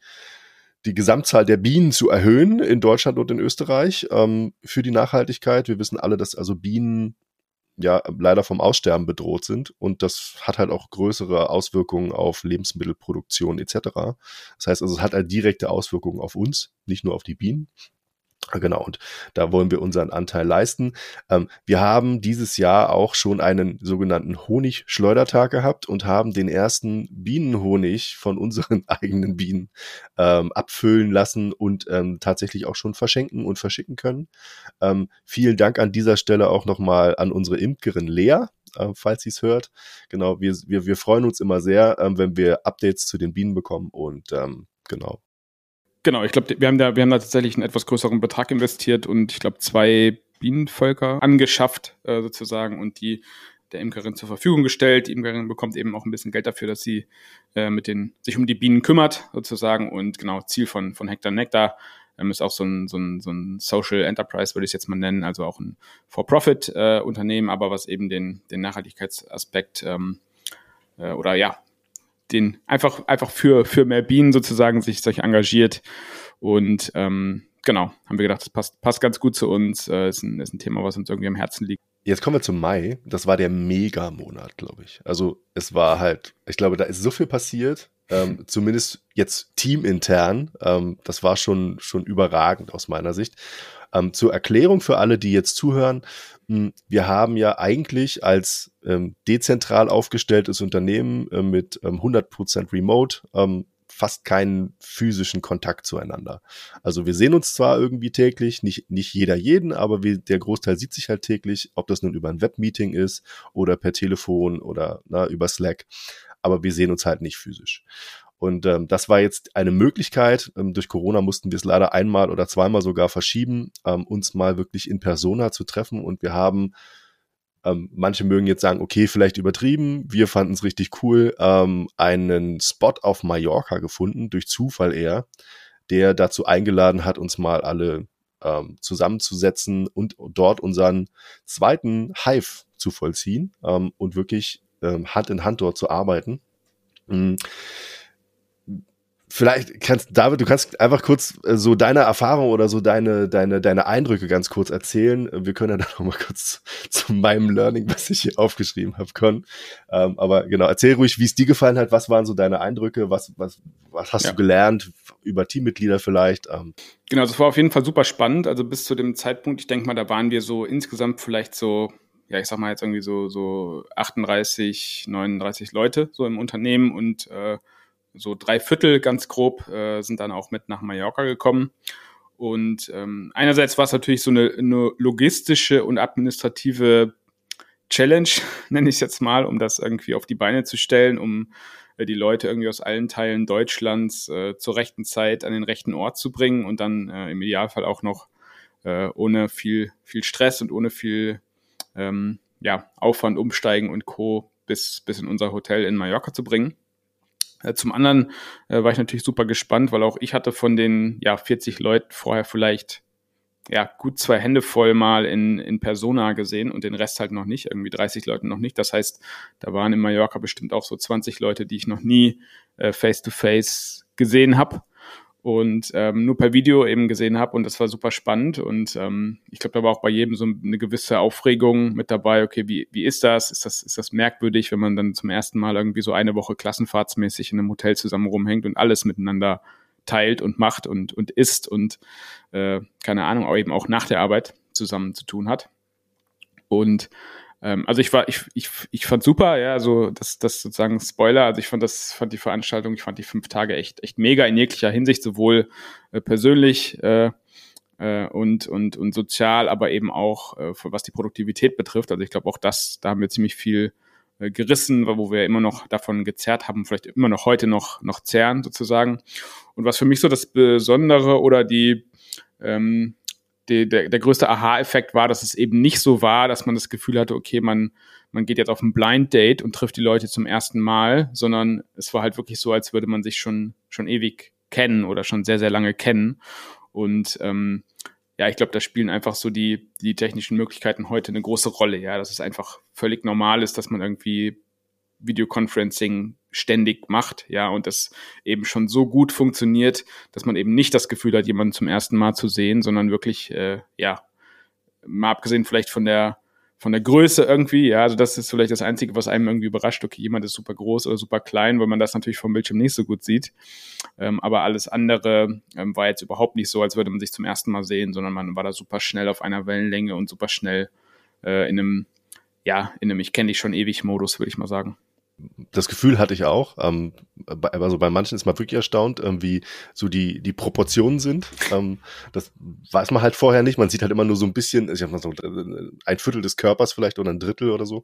Speaker 1: die Gesamtzahl der Bienen zu erhöhen in Deutschland und in Österreich ähm, für die Nachhaltigkeit. Wir wissen alle, dass also Bienen ja leider vom Aussterben bedroht sind und das hat halt auch größere Auswirkungen auf Lebensmittelproduktion etc. Das heißt also, es hat halt direkte Auswirkungen auf uns, nicht nur auf die Bienen. Genau, und da wollen wir unseren Anteil leisten. Ähm, wir haben dieses Jahr auch schon einen sogenannten Honigschleudertag gehabt und haben den ersten Bienenhonig von unseren eigenen Bienen ähm, abfüllen lassen und ähm, tatsächlich auch schon verschenken und verschicken können. Ähm, vielen Dank an dieser Stelle auch nochmal an unsere Imkerin Lea, äh, falls sie es hört. Genau, wir, wir, wir freuen uns immer sehr, ähm, wenn wir Updates zu den Bienen bekommen und ähm, genau,
Speaker 2: Genau, ich glaube, wir haben da, wir haben da tatsächlich einen etwas größeren Betrag investiert und ich glaube zwei Bienenvölker angeschafft äh, sozusagen und die der Imkerin zur Verfügung gestellt. Die Imkerin bekommt eben auch ein bisschen Geld dafür, dass sie äh, mit den, sich um die Bienen kümmert, sozusagen. Und genau, Ziel von, von Hector Nectar ähm, ist auch so ein, so ein, so ein Social Enterprise, würde ich es jetzt mal nennen, also auch ein For-Profit-Unternehmen, äh, aber was eben den, den Nachhaltigkeitsaspekt ähm, äh, oder ja, den einfach, einfach für, für mehr Bienen sozusagen sich, sich engagiert. Und ähm, genau, haben wir gedacht, das passt, passt ganz gut zu uns. Äh, ist, ein, ist ein Thema, was uns irgendwie am Herzen liegt.
Speaker 1: Jetzt kommen wir zum Mai. Das war der Mega-Monat, glaube ich. Also es war halt, ich glaube, da ist so viel passiert. Ähm, zumindest jetzt teamintern. Ähm, das war schon, schon überragend aus meiner Sicht. Ähm, zur Erklärung für alle, die jetzt zuhören. Hm, wir haben ja eigentlich als ähm, dezentral aufgestelltes Unternehmen äh, mit ähm, 100% Remote ähm, fast keinen physischen Kontakt zueinander. Also wir sehen uns zwar irgendwie täglich, nicht, nicht jeder jeden, aber wir, der Großteil sieht sich halt täglich, ob das nun über ein Webmeeting ist oder per Telefon oder na, über Slack. Aber wir sehen uns halt nicht physisch. Und ähm, das war jetzt eine Möglichkeit. Ähm, durch Corona mussten wir es leider einmal oder zweimal sogar verschieben, ähm, uns mal wirklich in Persona zu treffen. Und wir haben, ähm, manche mögen jetzt sagen, okay, vielleicht übertrieben. Wir fanden es richtig cool, ähm, einen Spot auf Mallorca gefunden, durch Zufall eher, der dazu eingeladen hat, uns mal alle ähm, zusammenzusetzen und dort unseren zweiten Hive zu vollziehen ähm, und wirklich Hand in Hand dort zu arbeiten. Mhm Vielleicht kannst, David, du kannst einfach kurz äh, so deine Erfahrung oder so deine, deine, deine Eindrücke ganz kurz erzählen. Wir können ja dann noch mal kurz zu, zu meinem Learning, was ich hier aufgeschrieben habe, können. Ähm, aber genau, erzähl ruhig, wie es dir gefallen hat. Was waren so deine Eindrücke? Was, was, was hast ja. du gelernt über Teammitglieder vielleicht? Ähm.
Speaker 2: Genau, das war auf jeden Fall super spannend. Also bis zu dem Zeitpunkt, ich denke mal, da waren wir so insgesamt vielleicht so ja, ich sag mal jetzt irgendwie so, so 38, 39 Leute so im Unternehmen und äh, so drei Viertel ganz grob äh, sind dann auch mit nach Mallorca gekommen. Und ähm, einerseits war es natürlich so eine, eine logistische und administrative Challenge, nenne ich es jetzt mal, um das irgendwie auf die Beine zu stellen, um äh, die Leute irgendwie aus allen Teilen Deutschlands äh, zur rechten Zeit an den rechten Ort zu bringen und dann äh, im Idealfall auch noch äh, ohne viel, viel Stress und ohne viel ähm, ja, Aufwand umsteigen und Co. bis, bis in unser Hotel in Mallorca zu bringen. Äh, zum anderen äh, war ich natürlich super gespannt, weil auch ich hatte von den ja 40 Leuten vorher vielleicht ja gut zwei Hände voll mal in, in Persona gesehen und den Rest halt noch nicht, irgendwie 30 Leute noch nicht. Das heißt, da waren in Mallorca bestimmt auch so 20 Leute, die ich noch nie äh, face to face gesehen habe und ähm, nur per Video eben gesehen habe und das war super spannend und ähm, ich glaube, da war auch bei jedem so eine gewisse Aufregung mit dabei. Okay, wie, wie ist das? Ist das ist das merkwürdig, wenn man dann zum ersten Mal irgendwie so eine Woche klassenfahrtsmäßig in einem Hotel zusammen rumhängt und alles miteinander teilt und macht und und isst und äh, keine Ahnung, auch eben auch nach der Arbeit zusammen zu tun hat und ähm, also ich war, ich, ich, ich fand super, ja, also das, das sozusagen Spoiler, also ich fand das, fand die Veranstaltung, ich fand die fünf Tage echt, echt mega in jeglicher Hinsicht, sowohl äh, persönlich äh, äh, und, und, und sozial, aber eben auch, äh, was die Produktivität betrifft. Also ich glaube auch das, da haben wir ziemlich viel äh, gerissen, wo wir immer noch davon gezerrt haben, vielleicht immer noch heute noch, noch zehren sozusagen. Und was für mich so das Besondere oder die, ähm, die, der, der größte Aha-Effekt war, dass es eben nicht so war, dass man das Gefühl hatte, okay, man, man geht jetzt auf ein Blind Date und trifft die Leute zum ersten Mal, sondern es war halt wirklich so, als würde man sich schon, schon ewig kennen oder schon sehr, sehr lange kennen. Und ähm, ja, ich glaube, da spielen einfach so die, die technischen Möglichkeiten heute eine große Rolle. Ja, dass es einfach völlig normal ist, dass man irgendwie Videoconferencing ständig macht, ja, und das eben schon so gut funktioniert, dass man eben nicht das Gefühl hat, jemanden zum ersten Mal zu sehen, sondern wirklich, äh, ja, mal abgesehen vielleicht von der von der Größe irgendwie, ja, also das ist vielleicht das Einzige, was einem irgendwie überrascht, okay, jemand ist super groß oder super klein, weil man das natürlich vom Bildschirm nicht so gut sieht. Ähm, aber alles andere ähm, war jetzt überhaupt nicht so, als würde man sich zum ersten Mal sehen, sondern man war da super schnell auf einer Wellenlänge und super schnell äh, in einem, ja, in einem Ich kenne dich schon ewig Modus, würde ich mal sagen
Speaker 1: das Gefühl hatte ich auch. Ähm, also bei manchen ist man wirklich erstaunt, ähm, wie so die, die Proportionen sind. Ähm, das weiß man halt vorher nicht. Man sieht halt immer nur so ein bisschen, ich habe mal so ein Viertel des Körpers vielleicht oder ein Drittel oder so.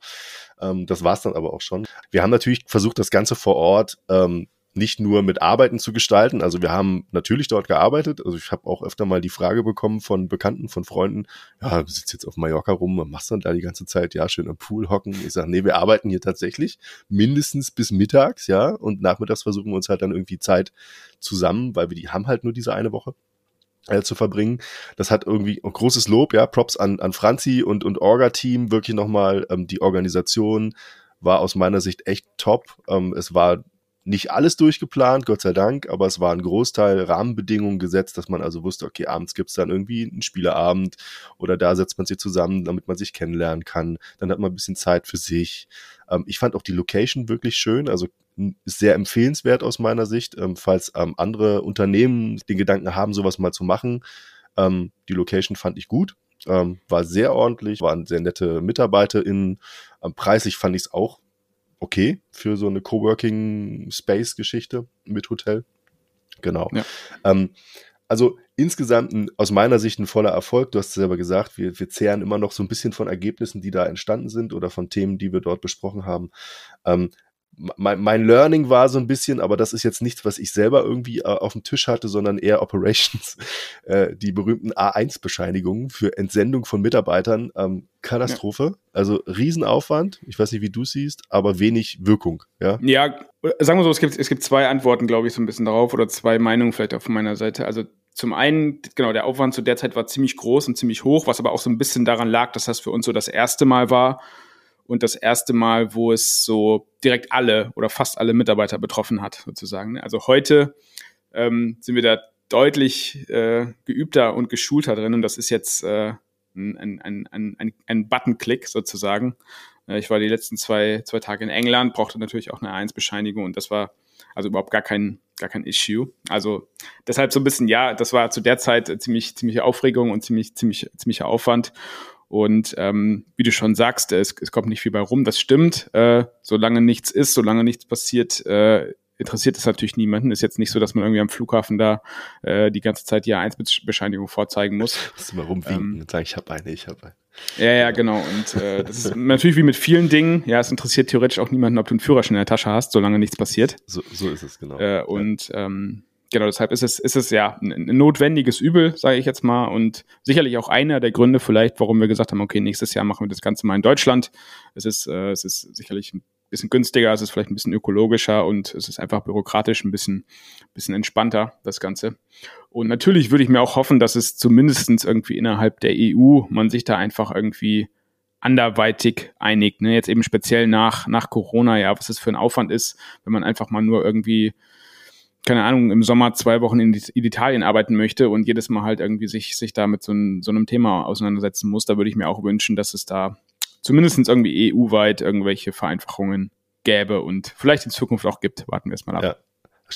Speaker 1: Ähm, das war's dann aber auch schon. Wir haben natürlich versucht, das Ganze vor Ort ähm, nicht nur mit Arbeiten zu gestalten. Also wir haben natürlich dort gearbeitet. Also ich habe auch öfter mal die Frage bekommen von Bekannten, von Freunden, ja, du sitzt jetzt auf Mallorca rum, was machst du denn da die ganze Zeit? Ja, schön am Pool hocken. Ich sage, nee, wir arbeiten hier tatsächlich mindestens bis mittags, ja, und nachmittags versuchen wir uns halt dann irgendwie Zeit zusammen, weil wir die haben halt nur diese eine Woche äh, zu verbringen. Das hat irgendwie großes Lob, ja, Props an, an Franzi und, und Orga-Team, wirklich nochmal, ähm, die Organisation war aus meiner Sicht echt top. Ähm, es war nicht alles durchgeplant, Gott sei Dank, aber es war ein Großteil Rahmenbedingungen gesetzt, dass man also wusste, okay, abends gibt's dann irgendwie einen Spieleabend oder da setzt man sich zusammen, damit man sich kennenlernen kann. Dann hat man ein bisschen Zeit für sich. Ähm, ich fand auch die Location wirklich schön, also sehr empfehlenswert aus meiner Sicht, ähm, falls ähm, andere Unternehmen den Gedanken haben, sowas mal zu machen. Ähm, die Location fand ich gut. Ähm, war sehr ordentlich, waren sehr nette MitarbeiterInnen. Ähm, preislich fand ich es auch okay für so eine Coworking Space Geschichte mit Hotel. Genau. Ja. Ähm, also insgesamt ein, aus meiner Sicht ein voller Erfolg. Du hast es selber gesagt, wir, wir zehren immer noch so ein bisschen von Ergebnissen, die da entstanden sind oder von Themen, die wir dort besprochen haben. Ähm, mein, mein Learning war so ein bisschen, aber das ist jetzt nichts, was ich selber irgendwie äh, auf dem Tisch hatte, sondern eher Operations, äh, die berühmten A1-Bescheinigungen für Entsendung von Mitarbeitern. Ähm, Katastrophe. Ja. Also Riesenaufwand. Ich weiß nicht, wie du siehst, aber wenig Wirkung. Ja,
Speaker 2: ja sagen wir so, es gibt, es gibt zwei Antworten, glaube ich, so ein bisschen darauf oder zwei Meinungen vielleicht auch von meiner Seite. Also zum einen, genau, der Aufwand zu der Zeit war ziemlich groß und ziemlich hoch, was aber auch so ein bisschen daran lag, dass das für uns so das erste Mal war, und das erste Mal, wo es so direkt alle oder fast alle Mitarbeiter betroffen hat, sozusagen. Also heute ähm, sind wir da deutlich äh, geübter und geschulter drin und das ist jetzt äh, ein, ein, ein, ein, Button-Click sozusagen. Äh, ich war die letzten zwei, zwei Tage in England, brauchte natürlich auch eine A1-Bescheinigung und das war also überhaupt gar kein, gar kein Issue. Also deshalb so ein bisschen, ja, das war zu der Zeit ziemlich, ziemliche Aufregung und ziemlich, ziemlich, ziemlicher Aufwand. Und ähm, wie du schon sagst, es, es kommt nicht viel bei rum, das stimmt. Äh, solange nichts ist, solange nichts passiert, äh, interessiert es natürlich niemanden. Ist jetzt nicht so, dass man irgendwie am Flughafen da äh, die ganze Zeit die A1-Bescheinigung vorzeigen muss.
Speaker 1: Musst du mal rumwinken ähm, und sagen, ich habe eine, ich habe eine.
Speaker 2: Ja, ja, genau. Und äh, das ist natürlich wie mit vielen Dingen. Ja, es interessiert theoretisch auch niemanden, ob du einen Führerschein in der Tasche hast, solange nichts passiert.
Speaker 1: So, so ist es, genau.
Speaker 2: Äh, und ähm, genau, deshalb ist es, ist es ja ein, notwendiges Übel, sage ich jetzt mal. Und sicherlich auch einer der Gründe vielleicht, warum wir gesagt haben, okay, nächstes Jahr machen wir das Ganze mal in Deutschland. Es ist, äh, es ist sicherlich ein bisschen günstiger, es ist vielleicht ein bisschen ökologischer und es ist einfach bürokratisch ein bisschen, bisschen entspannter, das Ganze. Und natürlich würde ich mir auch hoffen, dass es zumindestens irgendwie innerhalb der EU man sich da einfach irgendwie anderweitig einigt. Ne? Jetzt eben speziell nach, nach Corona, ja, was das für ein Aufwand ist, wenn man einfach mal nur irgendwie keine Ahnung, im Sommer zwei Wochen in, in, Italien arbeiten möchte und jedes Mal halt irgendwie sich, sich da mit so, ein, so einem Thema auseinandersetzen muss, da würde ich mir auch wünschen, dass es da zumindest irgendwie EU-weit irgendwelche Vereinfachungen gäbe und vielleicht in Zukunft auch gibt. Warten wir es mal ab.
Speaker 1: Ja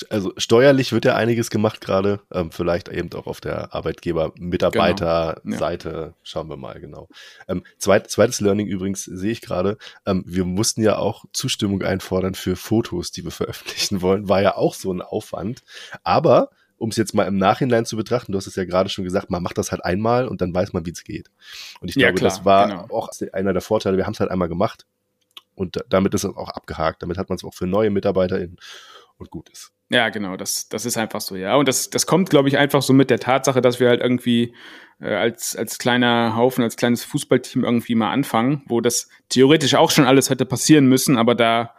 Speaker 1: also steuerlich wird ja einiges gemacht gerade, ähm, vielleicht eben auch auf der Arbeitgeber-Mitarbeiter-Seite. Genau. Ja. Schauen wir mal, genau. Ähm, zweit, zweites Learning übrigens sehe ich gerade, ähm, wir mussten ja auch Zustimmung einfordern für Fotos, die wir veröffentlichen wollen. War ja auch so ein Aufwand. Aber um es jetzt mal im Nachhinein zu betrachten, du hast es ja gerade schon gesagt, man macht das halt einmal und dann weiß man, wie es geht. Und ich ja, glaube, klar, das war genau. auch einer der Vorteile. Wir haben es halt einmal gemacht und damit ist es auch abgehakt. Damit hat man es auch für neue MitarbeiterInnen und gut ist.
Speaker 2: Ja, genau, das, das ist einfach so, ja. Und das, das kommt, glaube ich, einfach so mit der Tatsache, dass wir halt irgendwie äh, als, als kleiner Haufen, als kleines Fußballteam irgendwie mal anfangen, wo das theoretisch auch schon alles hätte passieren müssen, aber da,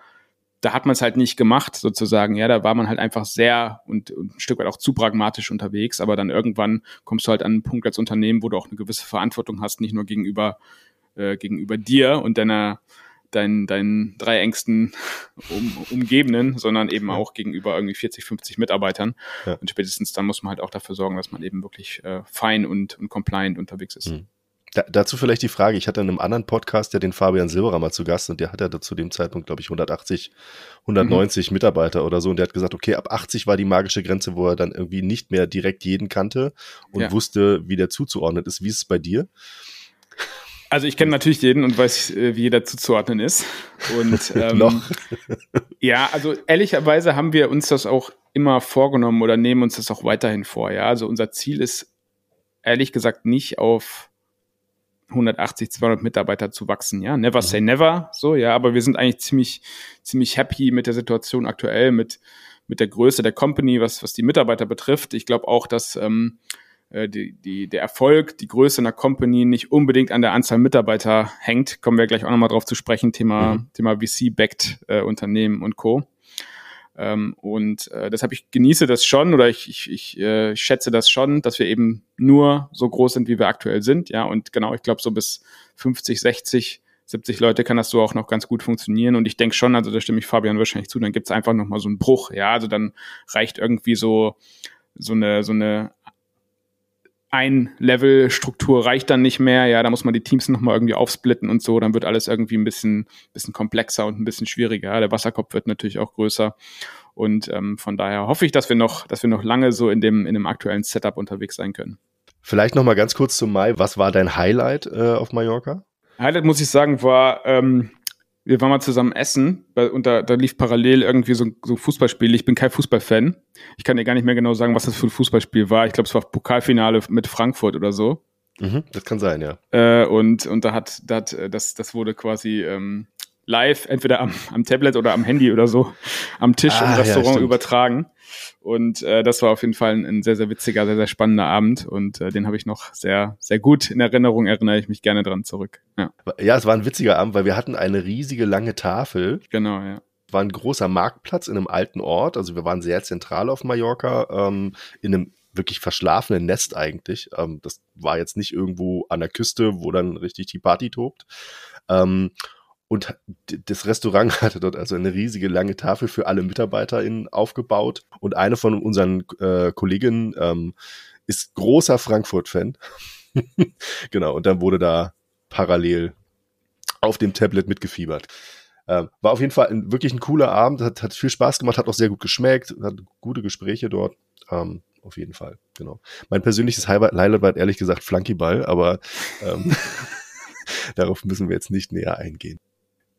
Speaker 2: da hat man es halt nicht gemacht, sozusagen. Ja, da war man halt einfach sehr und, und ein Stück weit auch zu pragmatisch unterwegs, aber dann irgendwann kommst du halt an einen Punkt als Unternehmen, wo du auch eine gewisse Verantwortung hast, nicht nur gegenüber, äh, gegenüber dir und deiner deinen, deinen drei engsten um, Umgebenden, sondern eben ja. auch gegenüber irgendwie 40, 50 Mitarbeitern. Ja. Und spätestens dann muss man halt auch dafür sorgen, dass man eben wirklich äh, fein und, und compliant unterwegs ist. Mhm.
Speaker 1: Da, dazu vielleicht die Frage, ich hatte in einem anderen Podcast ja den Fabian Silberer mal zu Gast und der hatte ja zu dem Zeitpunkt, glaube ich, 180, 190 mhm. Mitarbeiter oder so und der hat gesagt, okay, ab 80 war die magische Grenze, wo er dann irgendwie nicht mehr direkt jeden kannte und ja. wusste, wie der zuzuordnen ist. Wie ist es bei dir?
Speaker 2: Also ich kenne natürlich jeden und weiß, äh, wie jeder zuzuordnen ist. Und ähm, ja, also ehrlicherweise haben wir uns das auch immer vorgenommen oder nehmen uns das auch weiterhin vor. Ja, also unser Ziel ist ehrlich gesagt nicht auf 180, 200 Mitarbeiter zu wachsen. Ja, never say mhm. never. So ja, aber wir sind eigentlich ziemlich ziemlich happy mit der Situation aktuell, mit mit der Größe der Company, was was die Mitarbeiter betrifft. Ich glaube auch, dass ähm, äh, die, die, der Erfolg, die Größe einer Company nicht unbedingt an der Anzahl Mitarbeiter hängt. Kommen wir gleich auch nochmal drauf zu sprechen, Thema, mhm. Thema VC-backed äh, Unternehmen und Co. Ähm, und äh, deshalb ich genieße das schon oder ich, ich, ich äh, schätze das schon, dass wir eben nur so groß sind, wie wir aktuell sind. Ja, und genau, ich glaube, so bis 50, 60 70 Leute kann das so auch noch ganz gut funktionieren. Und ich denke schon, also da stimme ich Fabian wahrscheinlich zu, dann gibt es einfach nochmal so einen Bruch. Ja, also dann reicht irgendwie so, so eine, so eine ein Level-Struktur reicht dann nicht mehr. Ja, da muss man die Teams nochmal irgendwie aufsplitten und so. Dann wird alles irgendwie ein bisschen, bisschen komplexer und ein bisschen schwieriger. Der Wasserkopf wird natürlich auch größer. Und ähm, von daher hoffe ich, dass wir noch, dass wir noch lange so in dem, in dem aktuellen Setup unterwegs sein können.
Speaker 1: Vielleicht nochmal ganz kurz zum Mai. Was war dein Highlight äh, auf Mallorca?
Speaker 2: Highlight, muss ich sagen, war ähm, wir waren mal zusammen essen und da, da lief parallel irgendwie so, so ein Fußballspiel. Ich bin kein Fußballfan. Ich kann dir gar nicht mehr genau sagen, was das für ein Fußballspiel war. Ich glaube, es war Pokalfinale mit Frankfurt oder so.
Speaker 1: Mhm, das kann sein, ja.
Speaker 2: Äh, und, und da hat, da hat das, das wurde quasi ähm, live, entweder am, am Tablet oder am Handy oder so, am Tisch ah, im Restaurant ja, übertragen. Und äh, das war auf jeden Fall ein, ein, sehr, sehr witziger, sehr, sehr spannender Abend. Und äh, den habe ich noch sehr, sehr gut in Erinnerung, erinnere ich mich gerne dran zurück.
Speaker 1: Ja. ja, es war ein witziger Abend, weil wir hatten eine riesige lange Tafel.
Speaker 2: Genau, ja
Speaker 1: war ein großer Marktplatz in einem alten Ort. Also wir waren sehr zentral auf Mallorca, ähm, in einem wirklich verschlafenen Nest eigentlich. Ähm, das war jetzt nicht irgendwo an der Küste, wo dann richtig die Party tobt. Ähm, und das Restaurant hatte dort also eine riesige lange Tafel für alle MitarbeiterInnen aufgebaut. Und eine von unseren äh, Kolleginnen ähm, ist großer Frankfurt-Fan. genau, und dann wurde da parallel auf dem Tablet mitgefiebert. Ähm, war auf jeden Fall ein, wirklich ein cooler Abend, hat, hat viel Spaß gemacht, hat auch sehr gut geschmeckt, hat gute Gespräche dort. Ähm, auf jeden Fall, genau. Mein persönliches Highlight war ehrlich gesagt Flunkyball, aber ähm, darauf müssen wir jetzt nicht näher eingehen.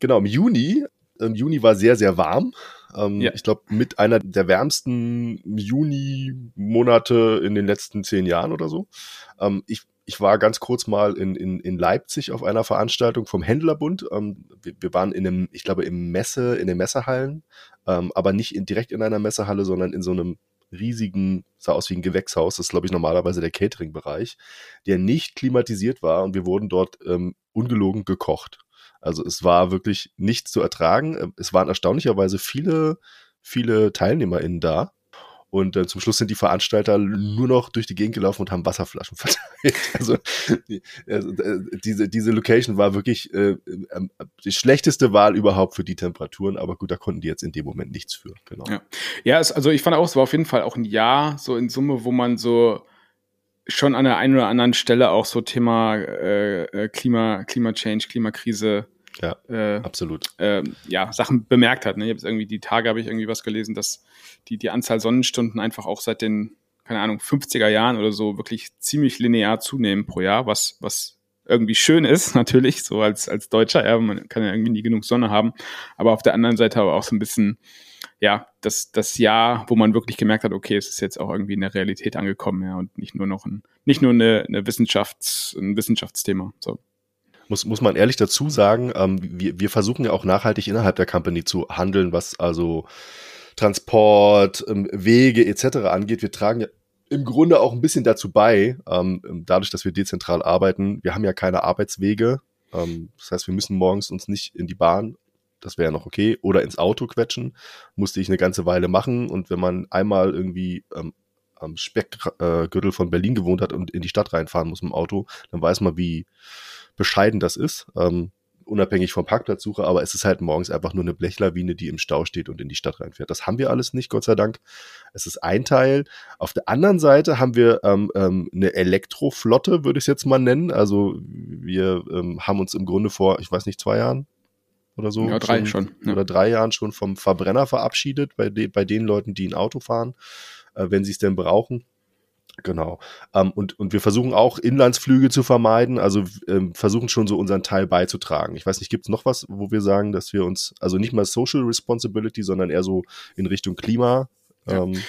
Speaker 1: Genau, im Juni, im Juni war sehr, sehr warm. Ähm, ja. Ich glaube, mit einer der wärmsten Juni-Monate in den letzten zehn Jahren oder so. Ähm, ich, ich war ganz kurz mal in, in, in Leipzig auf einer Veranstaltung vom Händlerbund. Ähm, wir, wir, waren in einem, ich glaube, im Messe, in den Messehallen, ähm, aber nicht in, direkt in einer Messehalle, sondern in so einem riesigen, sah aus wie ein Gewächshaus, das ist, glaube ich, normalerweise der Catering-Bereich, der nicht klimatisiert war und wir wurden dort ähm, ungelogen gekocht. Also es war wirklich nichts zu ertragen. Es waren erstaunlicherweise viele, viele TeilnehmerInnen da. Und äh, zum Schluss sind die Veranstalter nur noch durch die Gegend gelaufen und haben Wasserflaschen verteilt. Also, die, also äh, diese, diese Location war wirklich äh, äh, die schlechteste Wahl überhaupt für die Temperaturen, aber gut, da konnten die jetzt in dem Moment nichts für.
Speaker 2: Genau. Ja, ja es, also ich fand auch, es war auf jeden Fall auch ein Jahr so in Summe, wo man so schon an der einen oder anderen Stelle auch so Thema äh, äh Klima, Klimachange, Klimakrise
Speaker 1: ja, äh, absolut.
Speaker 2: Äh, ja, Sachen bemerkt hat. Ne? Ich habe irgendwie die Tage habe ich irgendwie was gelesen, dass die, die Anzahl Sonnenstunden einfach auch seit den, keine Ahnung, 50er Jahren oder so wirklich ziemlich linear zunehmen pro Jahr, was, was irgendwie schön ist, natürlich, so als, als Deutscher, ja, man kann ja irgendwie nie genug Sonne haben, aber auf der anderen Seite aber auch so ein bisschen, ja, das, das Jahr, wo man wirklich gemerkt hat, okay, es ist jetzt auch irgendwie in der Realität angekommen, ja, und nicht nur noch ein, nicht nur eine, eine Wissenschafts-, ein Wissenschaftsthema, so
Speaker 1: muss, muss man ehrlich dazu sagen, ähm, wir, wir versuchen ja auch nachhaltig innerhalb der Company zu handeln, was also Transport, ähm, Wege etc. angeht. Wir tragen ja im Grunde auch ein bisschen dazu bei, ähm, dadurch, dass wir dezentral arbeiten. Wir haben ja keine Arbeitswege. Ähm, das heißt, wir müssen morgens uns nicht in die Bahn, das wäre ja noch okay, oder ins Auto quetschen. Musste ich eine ganze Weile machen. Und wenn man einmal irgendwie ähm, am Speckgürtel äh, von Berlin gewohnt hat und in die Stadt reinfahren muss mit dem Auto, dann weiß man, wie bescheiden das ist. Ähm, unabhängig vom Parkplatzsuche, aber es ist halt morgens einfach nur eine Blechlawine, die im Stau steht und in die Stadt reinfährt. Das haben wir alles nicht, Gott sei Dank. Es ist ein Teil. Auf der anderen Seite haben wir ähm, ähm, eine Elektroflotte, würde ich es jetzt mal nennen. Also wir ähm, haben uns im Grunde vor, ich weiß nicht, zwei Jahren oder so.
Speaker 2: Ja, drei schon.
Speaker 1: schon ja. Oder drei Jahren schon vom Verbrenner verabschiedet bei, de bei den Leuten, die ein Auto fahren, äh, wenn sie es denn brauchen. Genau. Ähm, und, und wir versuchen auch Inlandsflüge zu vermeiden, also ähm, versuchen schon so unseren Teil beizutragen. Ich weiß nicht, gibt es noch was, wo wir sagen, dass wir uns, also nicht mal Social Responsibility, sondern eher so in Richtung Klima. Ähm,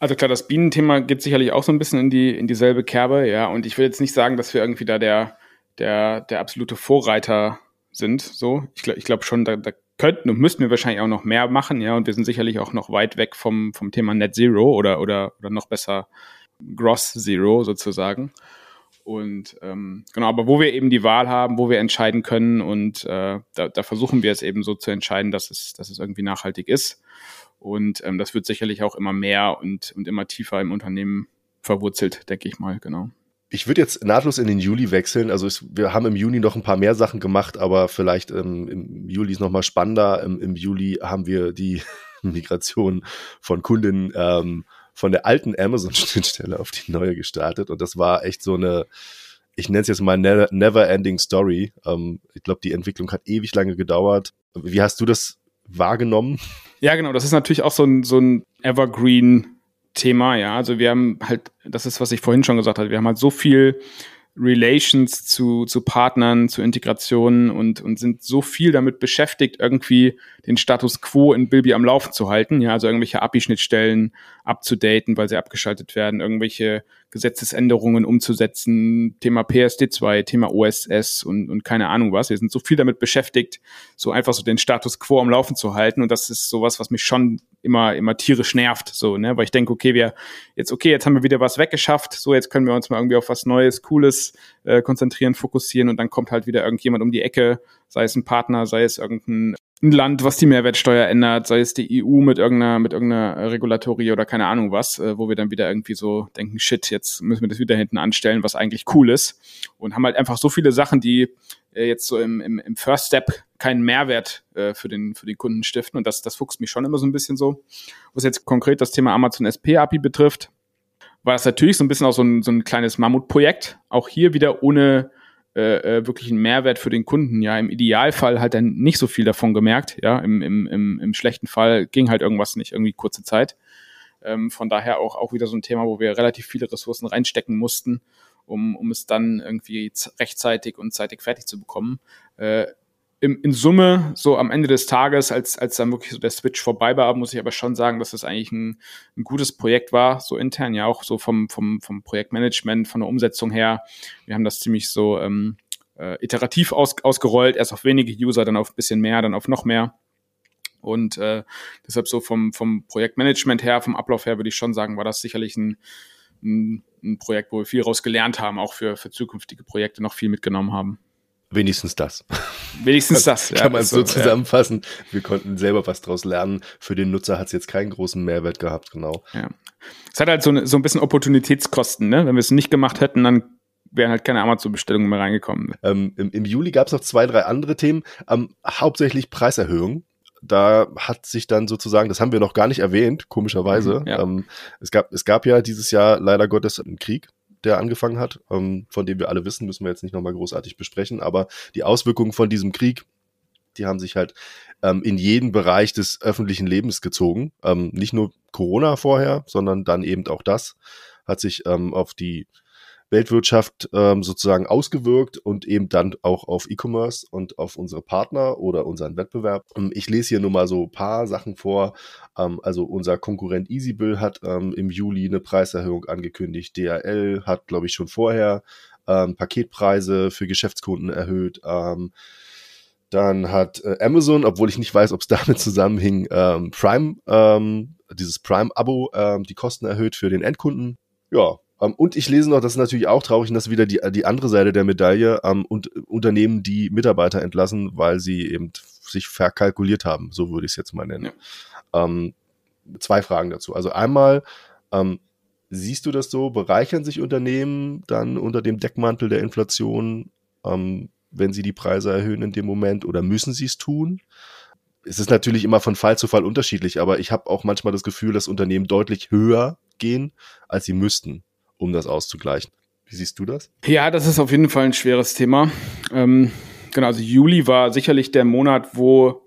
Speaker 2: Also klar, das Bienenthema geht sicherlich auch so ein bisschen in die in dieselbe Kerbe, ja. Und ich will jetzt nicht sagen, dass wir irgendwie da der der der absolute Vorreiter sind. So, ich glaube ich glaube schon, da, da könnten und müssten wir wahrscheinlich auch noch mehr machen, ja. Und wir sind sicherlich auch noch weit weg vom vom Thema Net Zero oder oder oder noch besser Gross Zero sozusagen. Und ähm, genau, aber wo wir eben die Wahl haben, wo wir entscheiden können und äh, da, da versuchen wir es eben so zu entscheiden, dass es, dass es irgendwie nachhaltig ist. Und ähm, das wird sicherlich auch immer mehr und, und immer tiefer im Unternehmen verwurzelt, denke ich mal, genau.
Speaker 1: Ich würde jetzt nahtlos in den Juli wechseln. Also es, wir haben im Juni noch ein paar mehr Sachen gemacht, aber vielleicht ähm, im Juli ist noch mal spannender. Im, Im, Juli haben wir die Migration von Kundinnen ähm, von der alten Amazon-Schnittstelle auf die neue gestartet und das war echt so eine, ich nenne es jetzt mal never-ending Story. Ähm, ich glaube, die Entwicklung hat ewig lange gedauert. Wie hast du das wahrgenommen?
Speaker 2: Ja, genau. Das ist natürlich auch so ein, so ein Evergreen-Thema. Ja, also wir haben halt, das ist, was ich vorhin schon gesagt habe, wir haben halt so viel Relations zu, zu Partnern, zu Integrationen und, und sind so viel damit beschäftigt, irgendwie den Status quo in Bilby am Laufen zu halten. Ja, also irgendwelche API-Schnittstellen abzudaten, weil sie abgeschaltet werden, irgendwelche Gesetzesänderungen umzusetzen, Thema PSD2, Thema OSS und, und keine Ahnung was. Wir sind so viel damit beschäftigt, so einfach so den Status quo am Laufen zu halten. Und das ist sowas, was mich schon immer, immer tierisch nervt, so, ne, weil ich denke, okay, wir jetzt, okay, jetzt haben wir wieder was weggeschafft, so, jetzt können wir uns mal irgendwie auf was Neues, Cooles äh, konzentrieren, fokussieren und dann kommt halt wieder irgendjemand um die Ecke, sei es ein Partner, sei es irgendein ein Land, was die Mehrwertsteuer ändert, sei es die EU mit irgendeiner, mit irgendeiner Regulatorie oder keine Ahnung was, äh, wo wir dann wieder irgendwie so denken, shit, jetzt müssen wir das wieder hinten anstellen, was eigentlich cool ist. Und haben halt einfach so viele Sachen, die äh, jetzt so im, im, im First Step keinen Mehrwert äh, für, den, für den Kunden stiften. Und das, das fuchst mich schon immer so ein bisschen so. Was jetzt konkret das Thema Amazon SP API betrifft, war das natürlich so ein bisschen auch so ein, so ein kleines Mammutprojekt. Auch hier wieder ohne äh, äh, wirklich einen Mehrwert für den Kunden. Ja, im Idealfall hat er nicht so viel davon gemerkt. Ja, im, im, im, im schlechten Fall ging halt irgendwas nicht, irgendwie kurze Zeit. Ähm, von daher auch, auch wieder so ein Thema, wo wir relativ viele Ressourcen reinstecken mussten, um, um es dann irgendwie rechtzeitig und zeitig fertig zu bekommen. Äh, in, in Summe, so am Ende des Tages, als, als dann wirklich so der Switch vorbei war, muss ich aber schon sagen, dass das eigentlich ein, ein gutes Projekt war, so intern, ja auch so vom, vom, vom Projektmanagement, von der Umsetzung her. Wir haben das ziemlich so ähm, äh, iterativ aus, ausgerollt, erst auf wenige User, dann auf ein bisschen mehr, dann auf noch mehr. Und äh, deshalb so vom, vom Projektmanagement her, vom Ablauf her, würde ich schon sagen, war das sicherlich ein, ein, ein Projekt, wo wir viel raus gelernt haben, auch für, für zukünftige Projekte noch viel mitgenommen haben.
Speaker 1: Wenigstens das.
Speaker 2: Wenigstens das,
Speaker 1: ja. Kann man so zusammenfassen. Ja. Wir konnten selber was draus lernen. Für den Nutzer hat es jetzt keinen großen Mehrwert gehabt, genau.
Speaker 2: Ja. Es hat halt so, ne, so ein bisschen Opportunitätskosten, ne? Wenn wir es nicht gemacht hätten, dann wären halt keine Amazon-Bestellungen mehr reingekommen.
Speaker 1: Ähm, im, im, Juli gab es noch zwei, drei andere Themen, ähm, hauptsächlich Preiserhöhungen. Da hat sich dann sozusagen, das haben wir noch gar nicht erwähnt, komischerweise. Mhm, ja. ähm, es, gab, es gab ja dieses Jahr leider Gottes einen Krieg der angefangen hat, ähm, von dem wir alle wissen, müssen wir jetzt nicht nochmal großartig besprechen, aber die Auswirkungen von diesem Krieg, die haben sich halt ähm, in jeden Bereich des öffentlichen Lebens gezogen. Ähm, nicht nur Corona vorher, sondern dann eben auch das hat sich ähm, auf die Weltwirtschaft ähm, sozusagen ausgewirkt und eben dann auch auf E-Commerce und auf unsere Partner oder unseren Wettbewerb. Ähm, ich lese hier nur mal so ein paar Sachen vor. Ähm, also unser Konkurrent EasyBill hat ähm, im Juli eine Preiserhöhung angekündigt. DHL hat, glaube ich, schon vorher ähm, Paketpreise für Geschäftskunden erhöht. Ähm, dann hat äh, Amazon, obwohl ich nicht weiß, ob es damit zusammenhing, ähm, Prime, ähm, dieses Prime-Abo, ähm, die Kosten erhöht für den Endkunden. Ja, um, ähm, und ich lese noch, das ist natürlich auch traurig, und das ist wieder die, die andere Seite der Medaille, um, ähm, und Unternehmen, die Mitarbeiter entlassen, weil sie eben sich verkalkuliert haben, so würde ich es jetzt mal nennen. Ja. Um, ähm, zwei Fragen dazu. Also einmal, siehst du das so, bereichern sich Unternehmen dann unter dem Deckmantel der Inflation, wenn sie die Preise erhöhen in dem Moment, oder müssen sie es tun? es ist natürlich immer von Fall zu Fall unterschiedlich, aber ich habe auch manchmal das Gefühl, dass Unternehmen deutlich höher gehen, als sie müssten um das auszugleichen. Wie siehst du das?
Speaker 2: Ja, das ist auf jeden Fall ein schweres Thema. Ähm, genau, also Juli war sicherlich der Monat, wo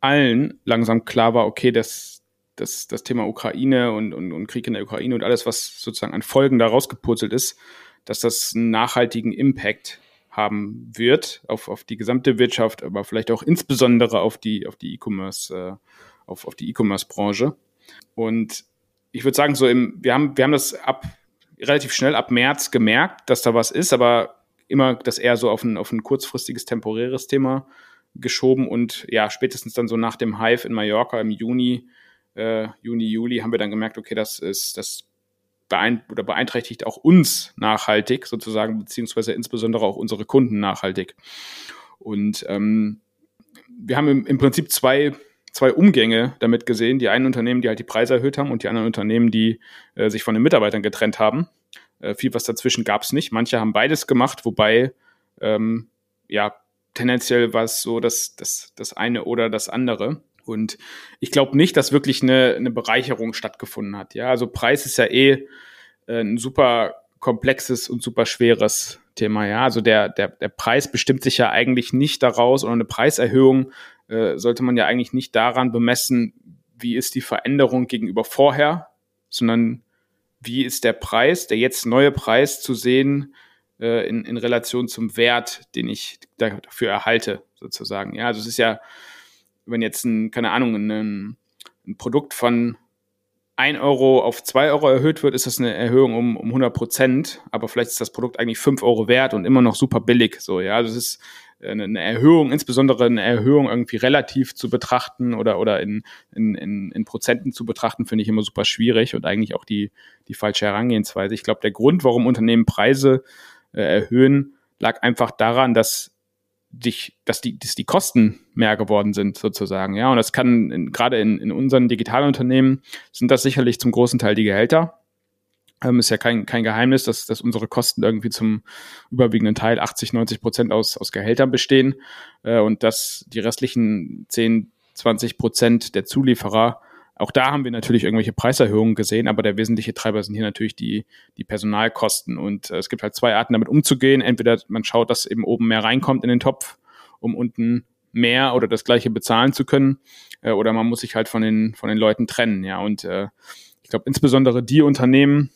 Speaker 2: allen langsam klar war, okay, das, das, das Thema Ukraine und, und, und Krieg in der Ukraine und alles, was sozusagen an Folgen da rausgepurzelt ist, dass das einen nachhaltigen Impact haben wird auf, auf die gesamte Wirtschaft, aber vielleicht auch insbesondere auf die, auf die E-Commerce, äh, auf, auf die E-Commerce-Branche. Und ich würde sagen, so im, wir haben, wir haben das ab relativ schnell ab März gemerkt, dass da was ist, aber immer das eher so auf ein, auf ein kurzfristiges, temporäres Thema geschoben und ja, spätestens dann so nach dem Hive in Mallorca im Juni, äh, Juni, Juli haben wir dann gemerkt, okay, das ist, das beeint oder beeinträchtigt auch uns nachhaltig sozusagen, beziehungsweise insbesondere auch unsere Kunden nachhaltig. Und ähm, wir haben im, im Prinzip zwei zwei Umgänge damit gesehen. Die einen Unternehmen, die halt die Preise erhöht haben und die anderen Unternehmen, die äh, sich von den Mitarbeitern getrennt haben. Äh, viel was dazwischen gab es nicht. Manche haben beides gemacht, wobei ähm, ja tendenziell war es so, dass das, das eine oder das andere. Und ich glaube nicht, dass wirklich eine, eine Bereicherung stattgefunden hat. Ja, also Preis ist ja eh äh, ein super komplexes und super schweres Thema. Ja, also der, der, der Preis bestimmt sich ja eigentlich nicht daraus oder eine Preiserhöhung äh, sollte man ja eigentlich nicht daran bemessen, wie ist die Veränderung gegenüber vorher, sondern wie ist der Preis, der jetzt neue Preis zu sehen äh, in, in Relation zum Wert, den ich dafür erhalte, sozusagen. Ja, also es ist ja, wenn jetzt ein, keine Ahnung, ein, ein Produkt von ein Euro auf zwei Euro erhöht wird, ist das eine Erhöhung um, um 100 Prozent. Aber vielleicht ist das Produkt eigentlich fünf Euro wert und immer noch super billig. So, ja, also es ist eine Erhöhung, insbesondere eine Erhöhung irgendwie relativ zu betrachten oder, oder in, in, in, in Prozenten zu betrachten, finde ich immer super schwierig und eigentlich auch die, die falsche Herangehensweise. Ich glaube, der Grund, warum Unternehmen Preise äh, erhöhen, lag einfach daran, dass dich, dass die, dass die Kosten mehr geworden sind, sozusagen. Ja, und das kann gerade in, in unseren Digitalunternehmen sind das sicherlich zum großen Teil die Gehälter. Ähm, ist ja kein, kein Geheimnis, dass, dass unsere Kosten irgendwie zum überwiegenden Teil 80, 90 Prozent aus, aus Gehältern bestehen äh, und dass die restlichen 10, 20 Prozent der Zulieferer auch da haben wir natürlich irgendwelche Preiserhöhungen gesehen, aber der wesentliche Treiber sind hier natürlich die, die Personalkosten. Und äh, es gibt halt zwei Arten, damit umzugehen. Entweder man schaut, dass eben oben mehr reinkommt in den Topf, um unten mehr oder das gleiche bezahlen zu können, äh, oder man muss sich halt von den, von den Leuten trennen. Ja, und äh, ich glaube, insbesondere die Unternehmen,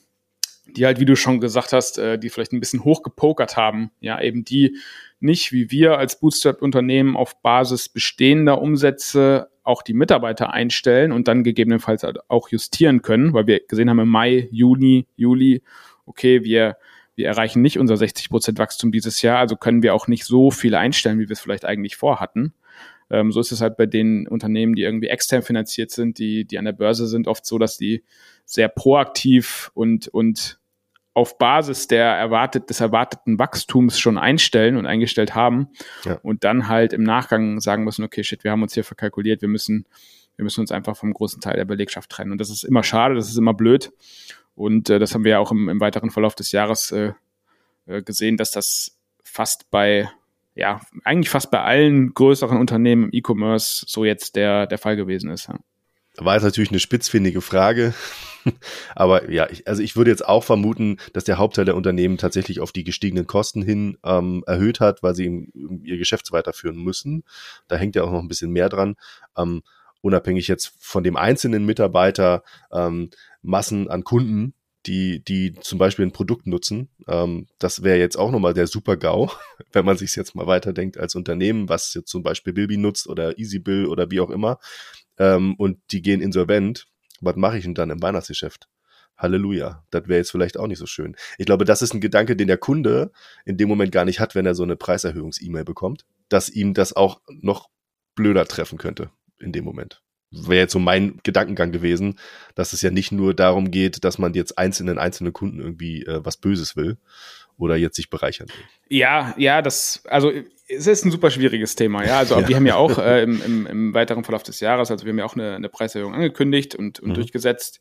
Speaker 2: die halt, wie du schon gesagt hast, äh, die vielleicht ein bisschen hochgepokert haben, ja, eben die nicht wie wir als Bootstrap-Unternehmen auf Basis bestehender Umsätze auch die Mitarbeiter einstellen und dann gegebenenfalls halt auch justieren können, weil wir gesehen haben im Mai, Juni, Juli, okay, wir, wir erreichen nicht unser 60 Prozent Wachstum dieses Jahr, also können wir auch nicht so viel einstellen, wie wir es vielleicht eigentlich vorhatten. Ähm, so ist es halt bei den Unternehmen, die irgendwie extern finanziert sind, die, die an der Börse sind, oft so, dass die sehr proaktiv und, und auf Basis der erwartet, des erwarteten Wachstums schon einstellen und eingestellt haben ja. und dann halt im Nachgang sagen müssen, okay, shit, wir haben uns hier verkalkuliert, wir müssen, wir müssen uns einfach vom großen Teil der Belegschaft trennen. Und das ist immer schade, das ist immer blöd. Und äh, das haben wir ja auch im, im weiteren Verlauf des Jahres äh, äh, gesehen, dass das fast bei, ja, eigentlich fast bei allen größeren Unternehmen im E-Commerce so jetzt der, der Fall gewesen ist. Ja.
Speaker 1: War jetzt natürlich eine spitzfindige Frage. Aber ja, ich, also ich würde jetzt auch vermuten, dass der Hauptteil der Unternehmen tatsächlich auf die gestiegenen Kosten hin ähm, erhöht hat, weil sie ihr Geschäft weiterführen müssen. Da hängt ja auch noch ein bisschen mehr dran. Ähm, unabhängig jetzt von dem einzelnen Mitarbeiter, ähm, Massen an Kunden, die, die zum Beispiel ein Produkt nutzen. Ähm, das wäre jetzt auch nochmal der Super-GAU, wenn man sich jetzt mal weiterdenkt als Unternehmen, was jetzt zum Beispiel Bilby nutzt oder EasyBill oder wie auch immer. Ähm, und die gehen insolvent was mache ich denn dann im Weihnachtsgeschäft? Halleluja. Das wäre jetzt vielleicht auch nicht so schön. Ich glaube, das ist ein Gedanke, den der Kunde in dem Moment gar nicht hat, wenn er so eine Preiserhöhungs-E-Mail bekommt, dass ihm das auch noch blöder treffen könnte in dem Moment. Wäre jetzt so mein Gedankengang gewesen, dass es ja nicht nur darum geht, dass man jetzt einzelnen, einzelnen Kunden irgendwie äh, was Böses will oder jetzt sich bereichern will.
Speaker 2: Ja, ja, das, also es ist ein super schwieriges Thema, ja. Also ja. wir haben ja auch äh, im, im, im, weiteren Verlauf des Jahres, also wir haben ja auch eine, eine Preiserhöhung angekündigt und, und mhm. durchgesetzt,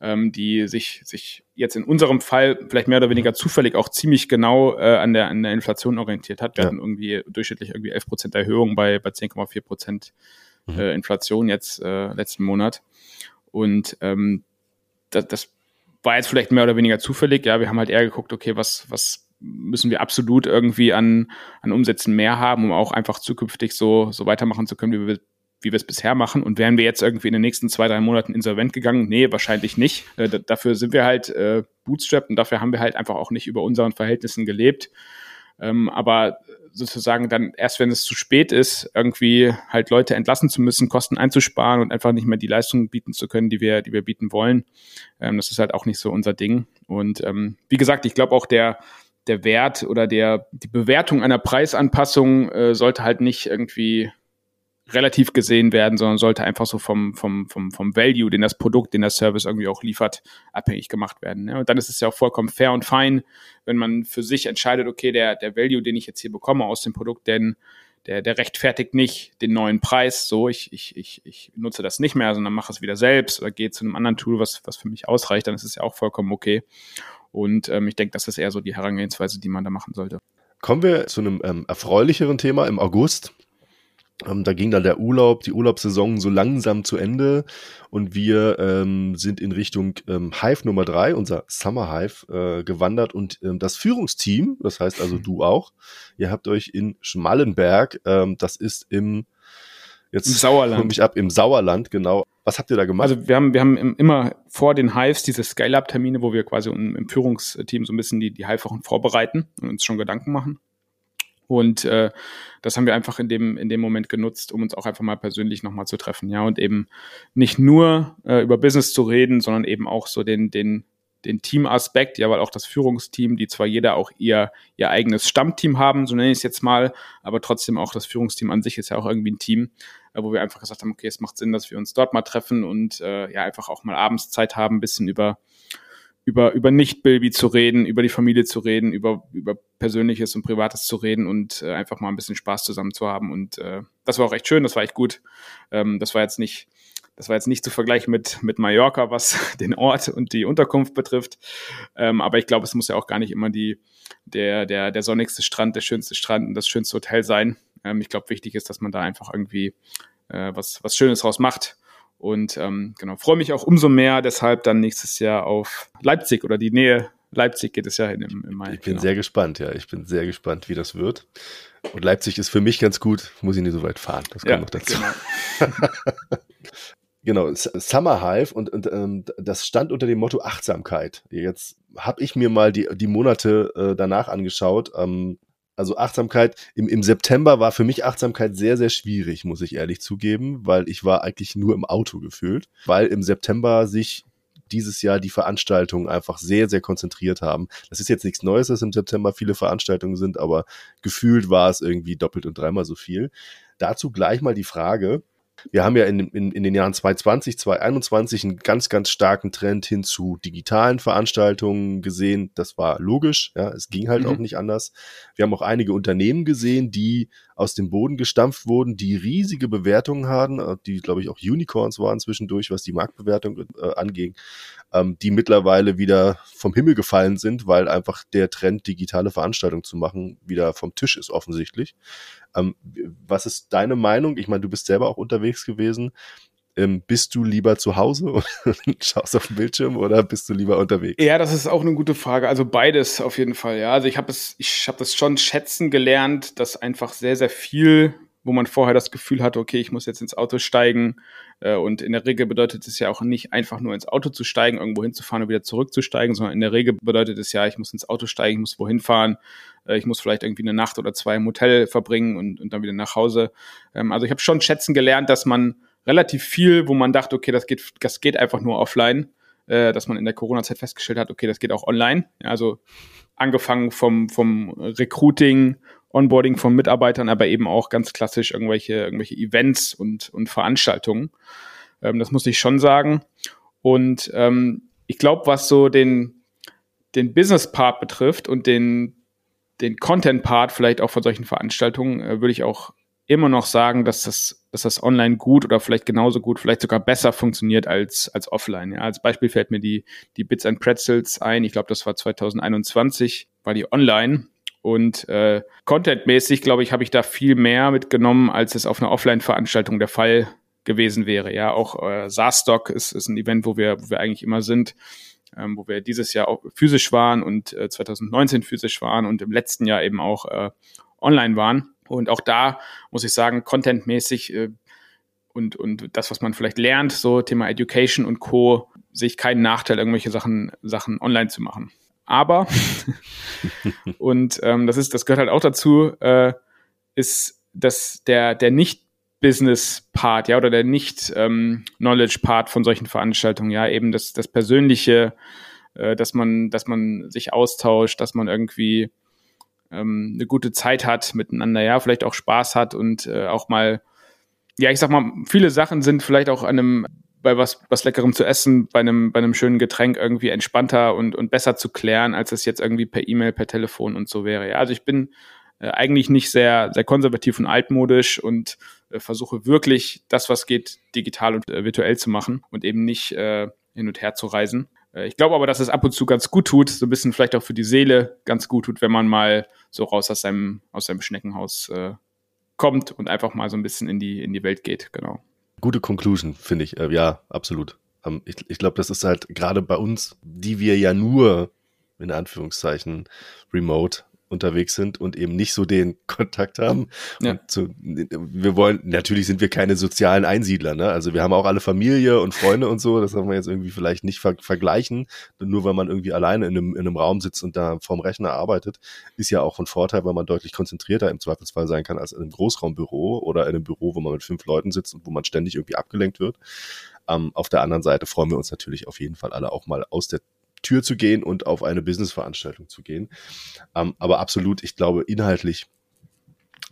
Speaker 2: ähm, die sich, sich jetzt in unserem Fall vielleicht mehr oder weniger mhm. zufällig auch ziemlich genau äh, an, der, an der Inflation orientiert hat. Wir ja. hatten irgendwie durchschnittlich irgendwie 11 Prozent Erhöhung bei, bei 10,4 Prozent mhm. äh, Inflation jetzt äh, letzten Monat. Und ähm, das, das war jetzt vielleicht mehr oder weniger zufällig. Ja, wir haben halt eher geguckt, okay, was, was müssen wir absolut irgendwie an, an Umsätzen mehr haben, um auch einfach zukünftig so, so weitermachen zu können, wie wir, wie wir es bisher machen. Und wären wir jetzt irgendwie in den nächsten zwei, drei Monaten insolvent gegangen? Nee, wahrscheinlich nicht. Äh, dafür sind wir halt äh, bootstrapped und dafür haben wir halt einfach auch nicht über unseren Verhältnissen gelebt. Ähm, aber sozusagen dann erst, wenn es zu spät ist, irgendwie halt Leute entlassen zu müssen, Kosten einzusparen und einfach nicht mehr die Leistungen bieten zu können, die wir, die wir bieten wollen. Ähm, das ist halt auch nicht so unser Ding. Und ähm, wie gesagt, ich glaube auch der, der Wert oder der, die Bewertung einer Preisanpassung äh, sollte halt nicht irgendwie relativ gesehen werden, sondern sollte einfach so vom, vom, vom, vom Value, den das Produkt, den der Service irgendwie auch liefert, abhängig gemacht werden. Ja? Und dann ist es ja auch vollkommen fair und fein, wenn man für sich entscheidet, okay, der, der Value, den ich jetzt hier bekomme aus dem Produkt, denn der, der rechtfertigt nicht den neuen Preis, so ich, ich, ich, ich nutze das nicht mehr, sondern mache es wieder selbst oder gehe zu einem anderen Tool, was, was für mich ausreicht, dann ist es ja auch vollkommen okay. Und ähm, ich denke, das ist eher so die Herangehensweise, die man da machen sollte.
Speaker 1: Kommen wir zu einem ähm, erfreulicheren Thema im August. Ähm, da ging dann der Urlaub, die Urlaubssaison so langsam zu Ende und wir ähm, sind in Richtung ähm, Hive Nummer drei, unser Summer Hive, äh, gewandert und ähm, das Führungsteam, das heißt also du auch, ihr habt euch in Schmallenberg, ähm, das ist im Jetzt Im Sauerland. mich ab im Sauerland, genau. Was habt ihr da gemacht?
Speaker 2: Also wir haben, wir haben immer vor den Hives diese Scale-Up-Termine, wo wir quasi im, im Führungsteam so ein bisschen die, die Hive-Wochen vorbereiten und uns schon Gedanken machen. Und äh, das haben wir einfach in dem, in dem Moment genutzt, um uns auch einfach mal persönlich nochmal zu treffen, ja, und eben nicht nur äh, über Business zu reden, sondern eben auch so den, den, den Teamaspekt, ja, weil auch das Führungsteam, die zwar jeder auch ihr, ihr eigenes Stammteam haben, so nenne ich es jetzt mal, aber trotzdem auch das Führungsteam an sich ist ja auch irgendwie ein Team, äh, wo wir einfach gesagt haben, okay, es macht Sinn, dass wir uns dort mal treffen und äh, ja, einfach auch mal abends Zeit haben, ein bisschen über über, über Nicht-Bilby zu reden, über die Familie zu reden, über, über Persönliches und Privates zu reden und äh, einfach mal ein bisschen Spaß zusammen zu haben. Und äh, das war auch echt schön, das war echt gut. Ähm, das war jetzt nicht, das war jetzt nicht zu vergleichen mit, mit Mallorca, was den Ort und die Unterkunft betrifft. Ähm, aber ich glaube, es muss ja auch gar nicht immer die, der, der, der sonnigste Strand, der schönste Strand und das schönste Hotel sein. Ähm, ich glaube, wichtig ist, dass man da einfach irgendwie äh, was, was Schönes draus macht und ähm, genau, freue mich auch umso mehr deshalb dann nächstes Jahr auf Leipzig oder die Nähe Leipzig geht es ja hin im, im Mai.
Speaker 1: Ich bin genau. sehr gespannt, ja. Ich bin sehr gespannt, wie das wird. Und Leipzig ist für mich ganz gut, muss ich nicht so weit fahren. Das kommt ja, noch dazu. Genau. genau, Summer Hive und, und ähm, das stand unter dem Motto Achtsamkeit. Jetzt habe ich mir mal die, die Monate äh, danach angeschaut. Ähm, also Achtsamkeit, im, im September war für mich Achtsamkeit sehr, sehr schwierig, muss ich ehrlich zugeben, weil ich war eigentlich nur im Auto gefühlt, weil im September sich dieses Jahr die Veranstaltungen einfach sehr, sehr konzentriert haben. Das ist jetzt nichts Neues, dass im September viele Veranstaltungen sind, aber gefühlt war es irgendwie doppelt und dreimal so viel. Dazu gleich mal die Frage, wir haben ja in, in, in den Jahren 2020, 2021 einen ganz, ganz starken Trend hin zu digitalen Veranstaltungen gesehen. Das war logisch, ja, es ging halt mhm. auch nicht anders. Wir haben auch einige Unternehmen gesehen, die aus dem Boden gestampft wurden, die riesige Bewertungen haben, äh, die, glaube ich, auch Unicorns waren zwischendurch, was die Marktbewertung äh, anging, ähm, die mittlerweile wieder vom Himmel gefallen sind, weil einfach der Trend, digitale Veranstaltungen zu machen, wieder vom Tisch ist offensichtlich. Ähm, was ist deine Meinung? Ich meine, du bist selber auch unterwegs gewesen. Ähm, bist du lieber zu Hause und schaust auf den Bildschirm oder bist du lieber unterwegs?
Speaker 2: Ja, das ist auch eine gute Frage. Also beides auf jeden Fall. Ja, also ich habe es, ich habe das schon schätzen gelernt, dass einfach sehr, sehr viel wo man vorher das Gefühl hatte, okay, ich muss jetzt ins Auto steigen. Äh, und in der Regel bedeutet es ja auch nicht einfach nur ins Auto zu steigen, irgendwo hinzufahren und wieder zurückzusteigen, sondern in der Regel bedeutet es ja, ich muss ins Auto steigen, ich muss wohin fahren, äh, ich muss vielleicht irgendwie eine Nacht oder zwei im Hotel verbringen und, und dann wieder nach Hause. Ähm, also ich habe schon schätzen gelernt, dass man relativ viel, wo man dachte, okay, das geht, das geht einfach nur offline, äh, dass man in der Corona-Zeit festgestellt hat, okay, das geht auch online. Also angefangen vom, vom Recruiting Onboarding von Mitarbeitern, aber eben auch ganz klassisch irgendwelche, irgendwelche Events und, und Veranstaltungen. Ähm, das muss ich schon sagen. Und ähm, ich glaube, was so den, den Business-Part betrifft und den, den Content-Part vielleicht auch von solchen Veranstaltungen, äh, würde ich auch immer noch sagen, dass das, dass das online gut oder vielleicht genauso gut, vielleicht sogar besser funktioniert als, als offline. Ja, als Beispiel fällt mir die, die Bits and Pretzels ein. Ich glaube, das war 2021, war die online. Und äh, contentmäßig, glaube ich, habe ich da viel mehr mitgenommen, als es auf einer Offline-Veranstaltung der Fall gewesen wäre. Ja, auch äh, SaaStock ist, ist ein Event, wo wir, wo wir eigentlich immer sind, ähm, wo wir dieses Jahr auch physisch waren und äh, 2019 physisch waren und im letzten Jahr eben auch äh, online waren. Und auch da muss ich sagen, contentmäßig äh, und, und das, was man vielleicht lernt, so Thema Education und Co., sehe ich keinen Nachteil, irgendwelche Sachen, Sachen online zu machen. Aber, und ähm, das ist, das gehört halt auch dazu, äh, ist, dass der, der Nicht-Business-Part, ja, oder der Nicht-Knowledge-Part von solchen Veranstaltungen, ja, eben das, das Persönliche, äh, dass man, dass man sich austauscht, dass man irgendwie ähm, eine gute Zeit hat miteinander, ja, vielleicht auch Spaß hat und äh, auch mal, ja, ich sag mal, viele Sachen sind vielleicht auch an einem bei was, was Leckerem zu essen, bei einem, bei einem schönen Getränk irgendwie entspannter und, und besser zu klären, als es jetzt irgendwie per E-Mail, per Telefon und so wäre. Ja, also ich bin äh, eigentlich nicht sehr, sehr konservativ und altmodisch und äh, versuche wirklich das, was geht, digital und äh, virtuell zu machen und eben nicht äh, hin und her zu reisen. Äh, ich glaube aber, dass es ab und zu ganz gut tut, so ein bisschen vielleicht auch für die Seele ganz gut tut, wenn man mal so raus aus seinem, aus seinem Schneckenhaus äh, kommt und einfach mal so ein bisschen in die, in die Welt geht, genau
Speaker 1: gute Conclusion, finde ich. Äh, ja, absolut. Ähm, ich ich glaube, das ist halt gerade bei uns, die wir ja nur in Anführungszeichen remote unterwegs sind und eben nicht so den Kontakt haben. Ja. Zu, wir wollen, natürlich sind wir keine sozialen Einsiedler, ne? Also wir haben auch alle Familie und Freunde und so, das haben wir jetzt irgendwie vielleicht nicht ver vergleichen. Nur weil man irgendwie alleine in einem, in einem Raum sitzt und da vorm Rechner arbeitet, ist ja auch ein Vorteil, weil man deutlich konzentrierter im Zweifelsfall sein kann als in einem Großraumbüro oder in einem Büro, wo man mit fünf Leuten sitzt und wo man ständig irgendwie abgelenkt wird. Ähm, auf der anderen Seite freuen wir uns natürlich auf jeden Fall alle auch mal aus der Tür zu gehen und auf eine Businessveranstaltung zu gehen. Ähm, aber absolut, ich glaube, inhaltlich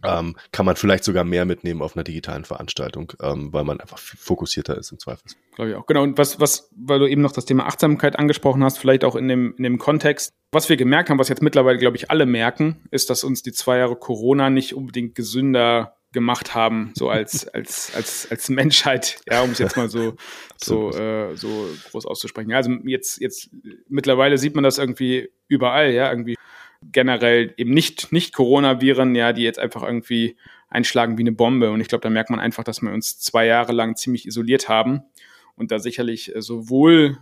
Speaker 1: ähm, kann man vielleicht sogar mehr mitnehmen auf einer digitalen Veranstaltung, ähm, weil man einfach fokussierter ist im Zweifel.
Speaker 2: Glaube ich auch. Genau. Und was, was, weil du eben noch das Thema Achtsamkeit angesprochen hast, vielleicht auch in dem, in dem Kontext. Was wir gemerkt haben, was jetzt mittlerweile, glaube ich, alle merken, ist, dass uns die zwei Jahre Corona nicht unbedingt gesünder gemacht haben, so als, als, als, als Menschheit, ja, um es jetzt mal so, so, äh, so groß auszusprechen. Ja, also jetzt, jetzt, mittlerweile sieht man das irgendwie überall, ja, irgendwie generell eben nicht, nicht Coronaviren, ja, die jetzt einfach irgendwie einschlagen wie eine Bombe. Und ich glaube, da merkt man einfach, dass wir uns zwei Jahre lang ziemlich isoliert haben und da sicherlich äh, sowohl,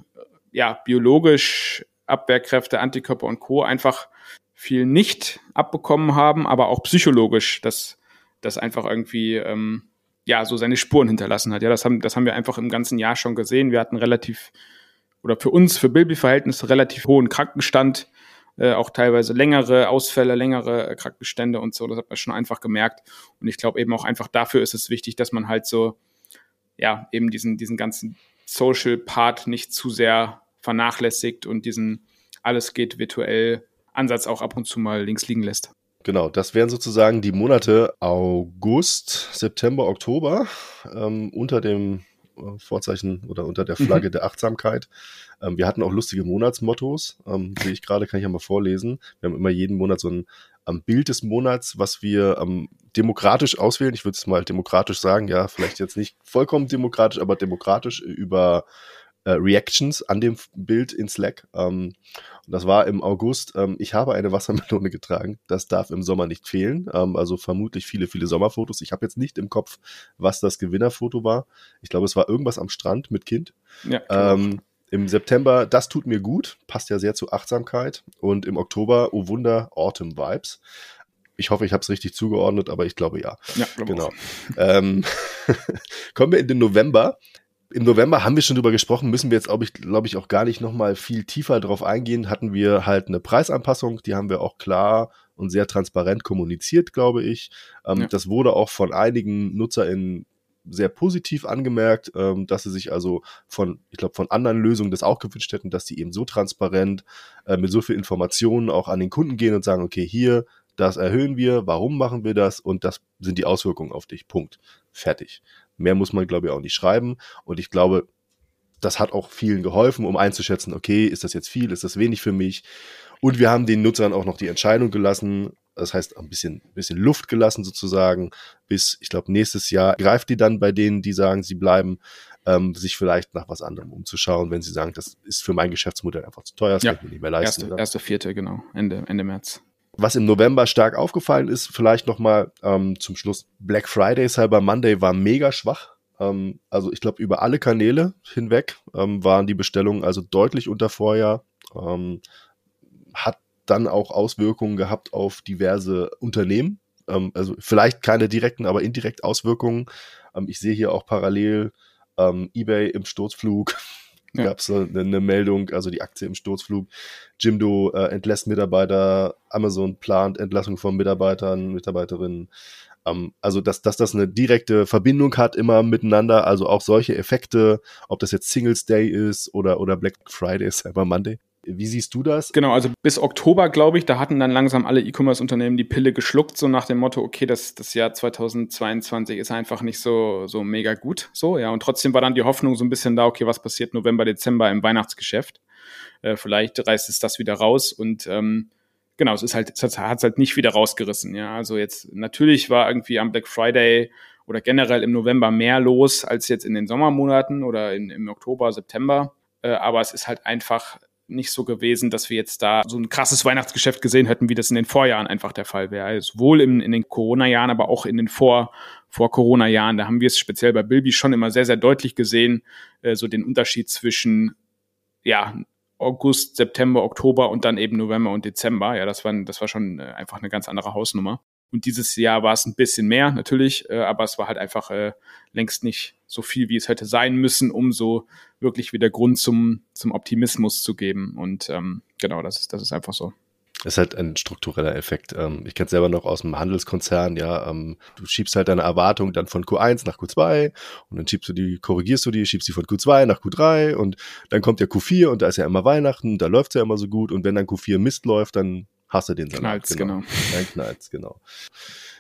Speaker 2: ja, biologisch Abwehrkräfte, Antikörper und Co. einfach viel nicht abbekommen haben, aber auch psychologisch, dass das einfach irgendwie ähm, ja so seine Spuren hinterlassen hat. Ja, das haben, das haben wir einfach im ganzen Jahr schon gesehen. Wir hatten relativ oder für uns, für Bilby-Verhältnisse relativ hohen Krankenstand, äh, auch teilweise längere Ausfälle, längere äh, Krankenstände und so. Das hat man schon einfach gemerkt. Und ich glaube eben auch einfach dafür ist es wichtig, dass man halt so ja eben diesen diesen ganzen Social Part nicht zu sehr vernachlässigt und diesen alles geht virtuell Ansatz auch ab und zu mal links liegen lässt.
Speaker 1: Genau, das wären sozusagen die Monate August, September, Oktober ähm, unter dem äh, Vorzeichen oder unter der Flagge mhm. der Achtsamkeit. Ähm, wir hatten auch lustige Monatsmottos, ähm, sehe ich gerade, kann ich ja mal vorlesen. Wir haben immer jeden Monat so ein am Bild des Monats, was wir ähm, demokratisch auswählen. Ich würde es mal demokratisch sagen, ja, vielleicht jetzt nicht vollkommen demokratisch, aber demokratisch über äh, Reactions an dem Bild in Slack. Ähm, und das war im August. Ähm, ich habe eine Wassermelone getragen. Das darf im Sommer nicht fehlen. Ähm, also vermutlich viele, viele Sommerfotos. Ich habe jetzt nicht im Kopf, was das Gewinnerfoto war. Ich glaube, es war irgendwas am Strand mit Kind. Ja, ähm, Im September, das tut mir gut, passt ja sehr zu Achtsamkeit. Und im Oktober, oh Wunder, Autumn Vibes. Ich hoffe, ich habe es richtig zugeordnet, aber ich glaube ja. Ja, genau. Ähm, kommen wir in den November im November haben wir schon drüber gesprochen, müssen wir jetzt, glaube ich, glaube ich, auch gar nicht nochmal viel tiefer drauf eingehen. Hatten wir halt eine Preisanpassung, die haben wir auch klar und sehr transparent kommuniziert, glaube ich. Ähm, ja. Das wurde auch von einigen NutzerInnen sehr positiv angemerkt, ähm, dass sie sich also von, ich glaube, von anderen Lösungen das auch gewünscht hätten, dass die eben so transparent äh, mit so viel Informationen auch an den Kunden gehen und sagen, okay, hier, das erhöhen wir, warum machen wir das und das sind die Auswirkungen auf dich. Punkt. Fertig. Mehr muss man, glaube ich, auch nicht schreiben. Und ich glaube, das hat auch vielen geholfen, um einzuschätzen, okay, ist das jetzt viel, ist das wenig für mich? Und wir haben den Nutzern auch noch die Entscheidung gelassen, das heißt ein bisschen, bisschen Luft gelassen sozusagen, bis, ich glaube, nächstes Jahr greift die dann bei denen, die sagen, sie bleiben, ähm, sich vielleicht nach was anderem umzuschauen, wenn sie sagen, das ist für mein Geschäftsmodell einfach zu teuer, das
Speaker 2: ja. kann ich mir nicht mehr leisten. Erste, erste Vierte, genau, Ende, Ende März.
Speaker 1: Was im November stark aufgefallen ist, vielleicht nochmal ähm, zum Schluss, Black Friday, Cyber Monday war mega schwach. Ähm, also ich glaube, über alle Kanäle hinweg ähm, waren die Bestellungen also deutlich unter Vorjahr. Ähm, hat dann auch Auswirkungen gehabt auf diverse Unternehmen. Ähm, also vielleicht keine direkten, aber indirekt Auswirkungen. Ähm, ich sehe hier auch parallel ähm, eBay im Sturzflug ja. gab es eine, eine, Meldung, also die Aktie im Sturzflug. Jimdo äh, entlässt Mitarbeiter, Amazon plant Entlassung von Mitarbeitern, Mitarbeiterinnen. Ähm, also, dass, dass das eine direkte Verbindung hat immer miteinander, also auch solche Effekte, ob das jetzt Singles Day ist oder, oder Black Friday, Cyber Monday, wie siehst du das?
Speaker 2: Genau, also bis Oktober, glaube ich, da hatten dann langsam alle E-Commerce-Unternehmen die Pille geschluckt, so nach dem Motto, okay, das, das Jahr 2022 ist einfach nicht so, so mega gut. So, ja, und trotzdem war dann die Hoffnung so ein bisschen da, okay, was passiert November, Dezember im Weihnachtsgeschäft? Äh, vielleicht reißt es das wieder raus und ähm, genau, es ist halt, es hat es halt nicht wieder rausgerissen. Ja, also jetzt natürlich war irgendwie am Black Friday oder generell im November mehr los als jetzt in den Sommermonaten oder in, im Oktober, September. Äh, aber es ist halt einfach nicht so gewesen, dass wir jetzt da so ein krasses Weihnachtsgeschäft gesehen hätten, wie das in den Vorjahren einfach der Fall wäre. Also sowohl in, in den Corona-Jahren, aber auch in den Vor, vor Corona-Jahren. Da haben wir es speziell bei Bilby schon immer sehr, sehr deutlich gesehen, äh, so den Unterschied zwischen, ja, August, September, Oktober und dann eben November und Dezember. Ja, das war, das war schon äh, einfach eine ganz andere Hausnummer. Und dieses Jahr war es ein bisschen mehr, natürlich, äh, aber es war halt einfach äh, längst nicht so viel, wie es hätte sein müssen, um so wirklich wieder Grund zum, zum Optimismus zu geben. Und ähm, genau, das ist, das ist einfach so
Speaker 1: ist halt ein struktureller Effekt. Ähm, ich kenne es selber noch aus dem Handelskonzern, ja, ähm, du schiebst halt deine Erwartung dann von Q1 nach Q2 und dann schiebst du die, korrigierst du die, schiebst die von Q2 nach Q3 und dann kommt ja Q4 und da ist ja immer Weihnachten, da läuft's ja immer so gut und wenn dann Q4 Mist läuft, dann hast du den Salat.
Speaker 2: Knallt's, genau. genau.
Speaker 1: Dann knallt's, genau.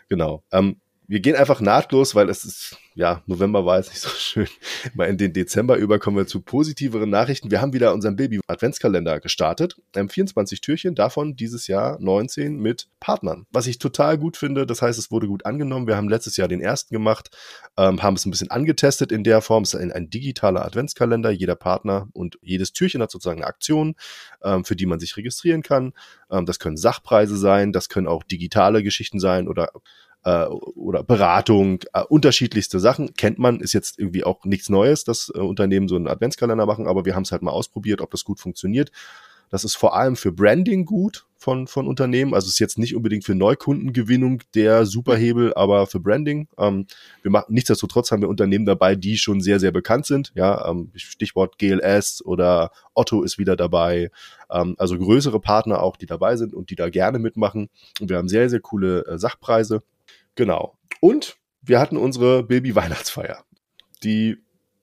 Speaker 1: Genau. Ähm, wir gehen einfach nahtlos, weil es ist, ja, November war jetzt nicht so schön. Mal in den Dezember über kommen wir zu positiveren Nachrichten. Wir haben wieder unseren Baby-Adventskalender gestartet. Ähm, 24 Türchen, davon dieses Jahr 19 mit Partnern. Was ich total gut finde, das heißt, es wurde gut angenommen. Wir haben letztes Jahr den ersten gemacht, ähm, haben es ein bisschen angetestet in der Form. Es ist ein, ein digitaler Adventskalender. Jeder Partner und jedes Türchen hat sozusagen eine Aktion, ähm, für die man sich registrieren kann. Ähm, das können Sachpreise sein, das können auch digitale Geschichten sein oder äh, oder Beratung, äh, unterschiedlichste Sachen. Kennt man, ist jetzt irgendwie auch nichts Neues, dass äh, Unternehmen so einen Adventskalender machen, aber wir haben es halt mal ausprobiert, ob das gut funktioniert. Das ist vor allem für Branding gut von, von Unternehmen. Also ist jetzt nicht unbedingt für Neukundengewinnung der Superhebel, aber für Branding. Ähm, wir machen, nichtsdestotrotz haben wir Unternehmen dabei, die schon sehr, sehr bekannt sind. Ja, ähm, Stichwort GLS oder Otto ist wieder dabei. Ähm, also größere Partner auch, die dabei sind und die da gerne mitmachen. Und wir haben sehr, sehr coole äh, Sachpreise. Genau. Und wir hatten unsere Baby-Weihnachtsfeier, die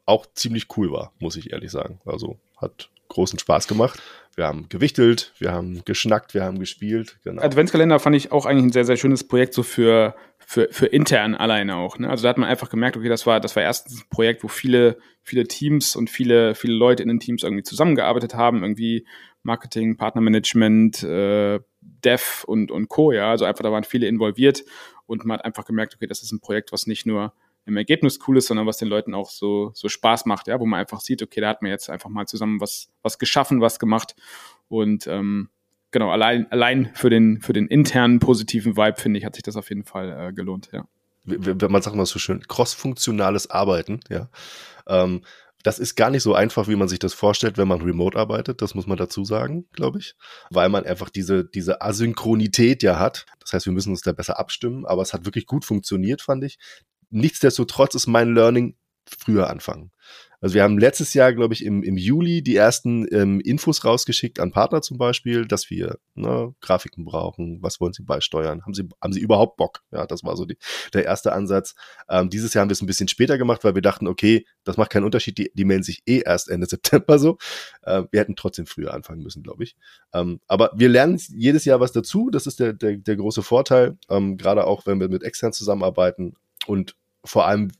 Speaker 1: auch ziemlich cool war, muss ich ehrlich sagen. Also hat großen Spaß gemacht. Wir haben gewichtelt, wir haben geschnackt, wir haben gespielt.
Speaker 2: Genau. Adventskalender fand ich auch eigentlich ein sehr, sehr schönes Projekt so für, für, für intern alleine auch. Ne? Also da hat man einfach gemerkt, okay, das war, das war erstens ein Projekt, wo viele, viele Teams und viele, viele Leute in den Teams irgendwie zusammengearbeitet haben, irgendwie Marketing, Partnermanagement, äh, Dev und, und Co. Ja, also einfach da waren viele involviert und man hat einfach gemerkt, okay, das ist ein Projekt, was nicht nur im Ergebnis cool ist, sondern was den Leuten auch so, so Spaß macht, ja, wo man einfach sieht, okay, da hat man jetzt einfach mal zusammen was, was geschaffen, was gemacht. Und ähm, genau, allein, allein für den, für den internen positiven Vibe, finde ich, hat sich das auf jeden Fall äh, gelohnt, ja.
Speaker 1: Wenn man sagt mal so schön, cross-funktionales Arbeiten, ja. Ähm, das ist gar nicht so einfach, wie man sich das vorstellt, wenn man remote arbeitet. Das muss man dazu sagen, glaube ich. Weil man einfach diese, diese Asynchronität ja hat. Das heißt, wir müssen uns da besser abstimmen. Aber es hat wirklich gut funktioniert, fand ich. Nichtsdestotrotz ist mein Learning früher anfangen. Also wir haben letztes Jahr, glaube ich, im, im Juli die ersten ähm, Infos rausgeschickt an Partner zum Beispiel, dass wir ne, Grafiken brauchen, was wollen sie beisteuern, haben sie, haben sie überhaupt Bock? Ja, das war so die, der erste Ansatz. Ähm, dieses Jahr haben wir es ein bisschen später gemacht, weil wir dachten, okay, das macht keinen Unterschied, die, die melden sich eh erst Ende September so. Äh, wir hätten trotzdem früher anfangen müssen, glaube ich. Ähm, aber wir lernen jedes Jahr was dazu, das ist der, der, der große Vorteil, ähm, gerade auch wenn wir mit extern zusammenarbeiten und vor allem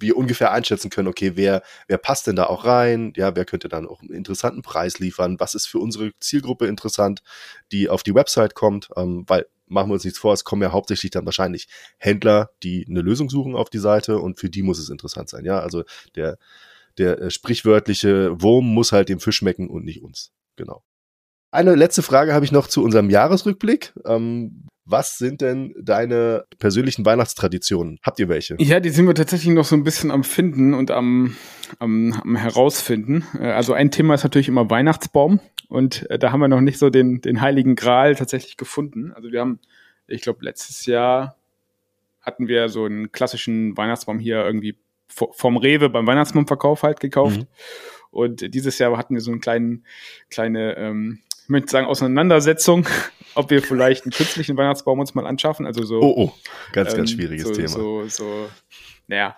Speaker 1: wir ungefähr einschätzen können, okay, wer, wer passt denn da auch rein? Ja, wer könnte dann auch einen interessanten Preis liefern? Was ist für unsere Zielgruppe interessant, die auf die Website kommt? Ähm, weil machen wir uns nichts vor, es kommen ja hauptsächlich dann wahrscheinlich Händler, die eine Lösung suchen auf die Seite und für die muss es interessant sein. Ja, also der, der äh, sprichwörtliche Wurm muss halt dem Fisch schmecken und nicht uns. Genau. Eine letzte Frage habe ich noch zu unserem Jahresrückblick. Ähm, was sind denn deine persönlichen Weihnachtstraditionen? Habt ihr welche?
Speaker 2: Ja, die sind wir tatsächlich noch so ein bisschen am Finden und am, am, am herausfinden. Äh, also ein Thema ist natürlich immer Weihnachtsbaum und äh, da haben wir noch nicht so den, den heiligen Gral tatsächlich gefunden. Also wir haben, ich glaube, letztes Jahr hatten wir so einen klassischen Weihnachtsbaum hier irgendwie vom Rewe beim Weihnachtsbaumverkauf halt gekauft. Mhm. Und dieses Jahr hatten wir so einen kleinen, kleine, ähm, möchte sagen, Auseinandersetzung ob wir vielleicht einen künstlichen Weihnachtsbaum uns mal anschaffen. Also so.
Speaker 1: Oh, oh, ganz, ähm, ganz schwieriges
Speaker 2: so,
Speaker 1: Thema.
Speaker 2: So, so, naja.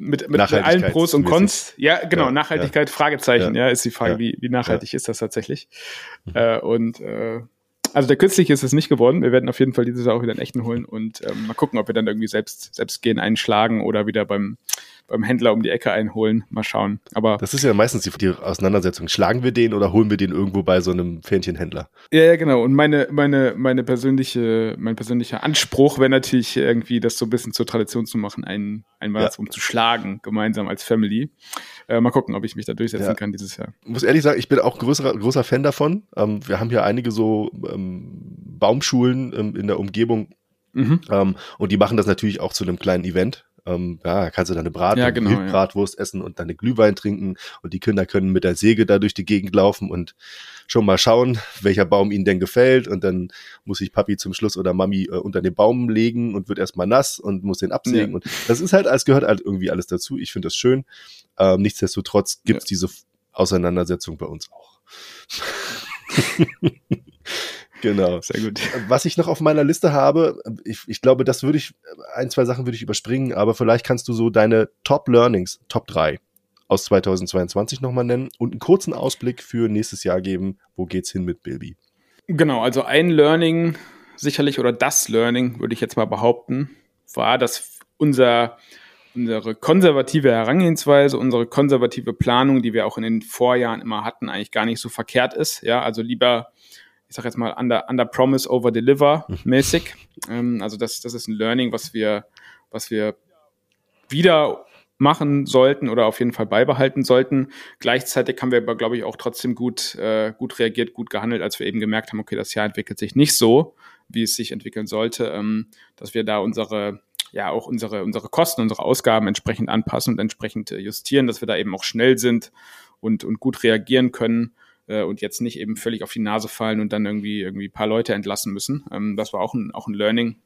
Speaker 2: Mit, mit, allen Pros und Cons. Ja, genau, ja, Nachhaltigkeit, ja. Fragezeichen, ja. ja, ist die Frage, wie, wie nachhaltig ist das tatsächlich? Mhm. Äh, und äh, also der künstliche ist es nicht geworden. Wir werden auf jeden Fall dieses Jahr auch wieder einen echten holen und ähm, mal gucken, ob wir dann irgendwie selbst, selbst gehen einschlagen oder wieder beim beim Händler um die Ecke einholen. Mal schauen. Aber
Speaker 1: das ist ja meistens die, die Auseinandersetzung. Schlagen wir den oder holen wir den irgendwo bei so einem Fähnchenhändler?
Speaker 2: Ja, ja, genau. Und meine, meine, meine persönliche, mein persönlicher Anspruch wäre natürlich irgendwie, das so ein bisschen zur Tradition zu machen, einen, einen Weihnachtsbaum ja. zu schlagen, gemeinsam als Family. Äh, mal gucken, ob ich mich da durchsetzen ja. kann dieses Jahr.
Speaker 1: Ich muss ehrlich sagen, ich bin auch größerer, großer Fan davon. Ähm, wir haben hier einige so ähm, Baumschulen ähm, in der Umgebung. Mhm. Ähm, und die machen das natürlich auch zu einem kleinen Event Ähm, ja, kannst du dann eine Brat
Speaker 2: Ja, genau,
Speaker 1: Wildbratwurst essen und dann eine Glühwein trinken und die Kinder können mit der Säge da durch die Gegend laufen und schon mal schauen, welcher Baum ihnen denn gefällt und dann muss sich Papi zum Schluss oder Mami äh, unter den Baum legen und wird erstmal nass und muss den absägen
Speaker 2: Ja.
Speaker 1: und das ist halt, es gehört halt irgendwie alles dazu. Ich finde das schön. Ähm, nichtsdestotrotz gibt's diese Auseinandersetzung bei uns auch. genau.
Speaker 2: Sehr gut.
Speaker 1: Was ich noch auf meiner Liste habe, ich, ich glaube, das würde ich, ein, zwei Sachen würde ich überspringen, aber vielleicht kannst du so deine Top Learnings, Top 3 aus 2022 nochmal nennen und einen kurzen Ausblick für nächstes Jahr geben. Wo geht's hin mit Bilby?
Speaker 2: Genau, also ein Learning sicherlich oder das Learning, würde ich jetzt mal behaupten, war, dass unser, unsere konservative Herangehensweise, unsere konservative Planung, die wir auch in den Vorjahren immer hatten, eigentlich gar nicht so verkehrt ist. Ja, also lieber, ich sag jetzt mal, under, under promise, over deliver mäßig. ähm, also das, das ist ein Learning, was wir, was wir wieder machen sollten oder auf jeden Fall beibehalten sollten. Gleichzeitig haben wir aber, glaube ich, auch trotzdem gut, äh, gut reagiert, gut gehandelt, als wir eben gemerkt haben, okay, das Jahr entwickelt sich nicht so, wie es sich entwickeln sollte, ähm, dass wir da unsere, ja, auch unsere, unsere Kosten, unsere Ausgaben entsprechend anpassen und entsprechend äh, justieren, dass wir da eben auch schnell sind und, und gut reagieren können äh, und jetzt nicht eben völlig auf die Nase fallen und dann irgendwie, irgendwie ein paar Leute entlassen müssen. Ähm, das war auch ein, auch ein Learning.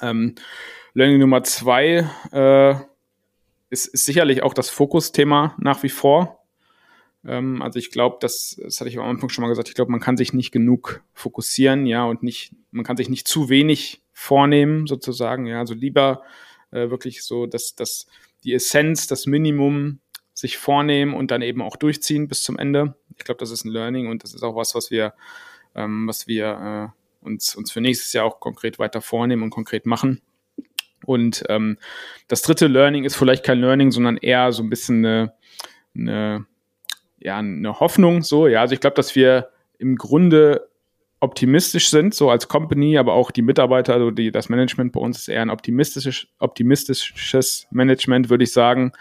Speaker 2: Ähm, Learning Nummer zwei, äh, ist, ist sicherlich auch das Fokusthema nach wie vor. Ähm, also ich glaube, das, das hatte ich am Anfang schon mal gesagt, ich glaube, man kann sich nicht genug fokussieren, ja, und nicht, man kann sich nicht zu wenig vornehmen, sozusagen, ja. Also lieber äh, wirklich so, dass, dass die Essenz, das Minimum sich vornehmen und dann eben auch durchziehen bis zum Ende. Ich glaube, das ist ein Learning und das ist auch was, was wir, ähm, was wir äh, uns, uns für nächstes Jahr auch konkret weiter vornehmen und konkret machen. Und ähm, das dritte Learning ist vielleicht kein Learning, sondern eher so ein bisschen eine, eine, ja, eine Hoffnung. So, ja, also ich glaube, dass wir im Grunde optimistisch sind, so als Company, aber auch die Mitarbeiter, also die, das Management bei uns ist eher ein optimistisches, optimistisches Management, würde ich sagen.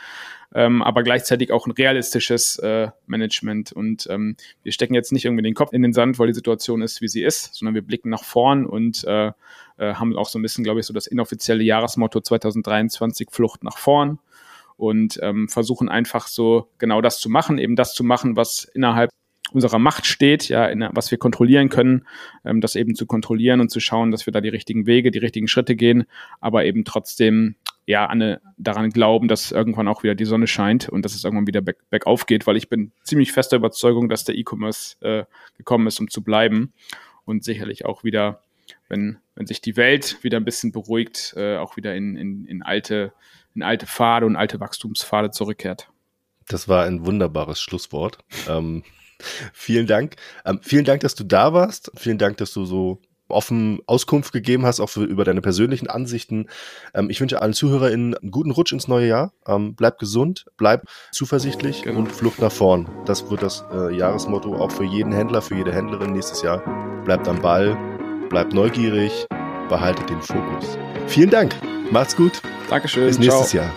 Speaker 2: Ähm, aber gleichzeitig auch ein realistisches äh, Management. Und ähm, wir stecken jetzt nicht irgendwie den Kopf in den Sand, weil die Situation ist, wie sie ist, sondern wir blicken nach vorn und äh, äh, haben auch so ein bisschen, glaube ich, so das inoffizielle Jahresmotto 2023 Flucht nach vorn und ähm, versuchen einfach so genau das zu machen, eben das zu machen, was innerhalb unserer Macht steht, ja, in, was wir kontrollieren können, ähm, das eben zu kontrollieren und zu schauen, dass wir da die richtigen Wege, die richtigen Schritte gehen, aber eben trotzdem ja an, daran glauben, dass irgendwann auch wieder die Sonne scheint und dass es irgendwann wieder back, bergauf geht, weil ich bin ziemlich fester Überzeugung, dass der E-Commerce äh, gekommen ist, um zu bleiben und sicherlich auch wieder, wenn, wenn sich die Welt wieder ein bisschen beruhigt, äh, auch wieder in, in, in, alte, in alte Pfade und alte Wachstumspfade zurückkehrt.
Speaker 1: Das war ein wunderbares Schlusswort. ähm, vielen Dank. Ähm, vielen Dank, dass du da warst. Vielen Dank, dass du so offen Auskunft gegeben hast, auch für, über deine persönlichen Ansichten. Ähm, ich wünsche allen ZuhörerInnen einen guten Rutsch ins neue Jahr. Ähm, bleib gesund, bleib zuversichtlich
Speaker 2: Genau.
Speaker 1: und Flucht nach vorn. Das wird das äh, Jahresmotto auch für jeden Händler, für jede Händlerin nächstes Jahr. Bleibt am Ball, bleibt neugierig, behaltet den Fokus. Vielen Dank. Macht's gut.
Speaker 2: Dankeschön.
Speaker 1: Bis nächstes Jahr.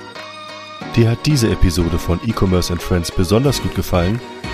Speaker 1: Dir hat diese Episode von E-Commerce and Friends besonders gut gefallen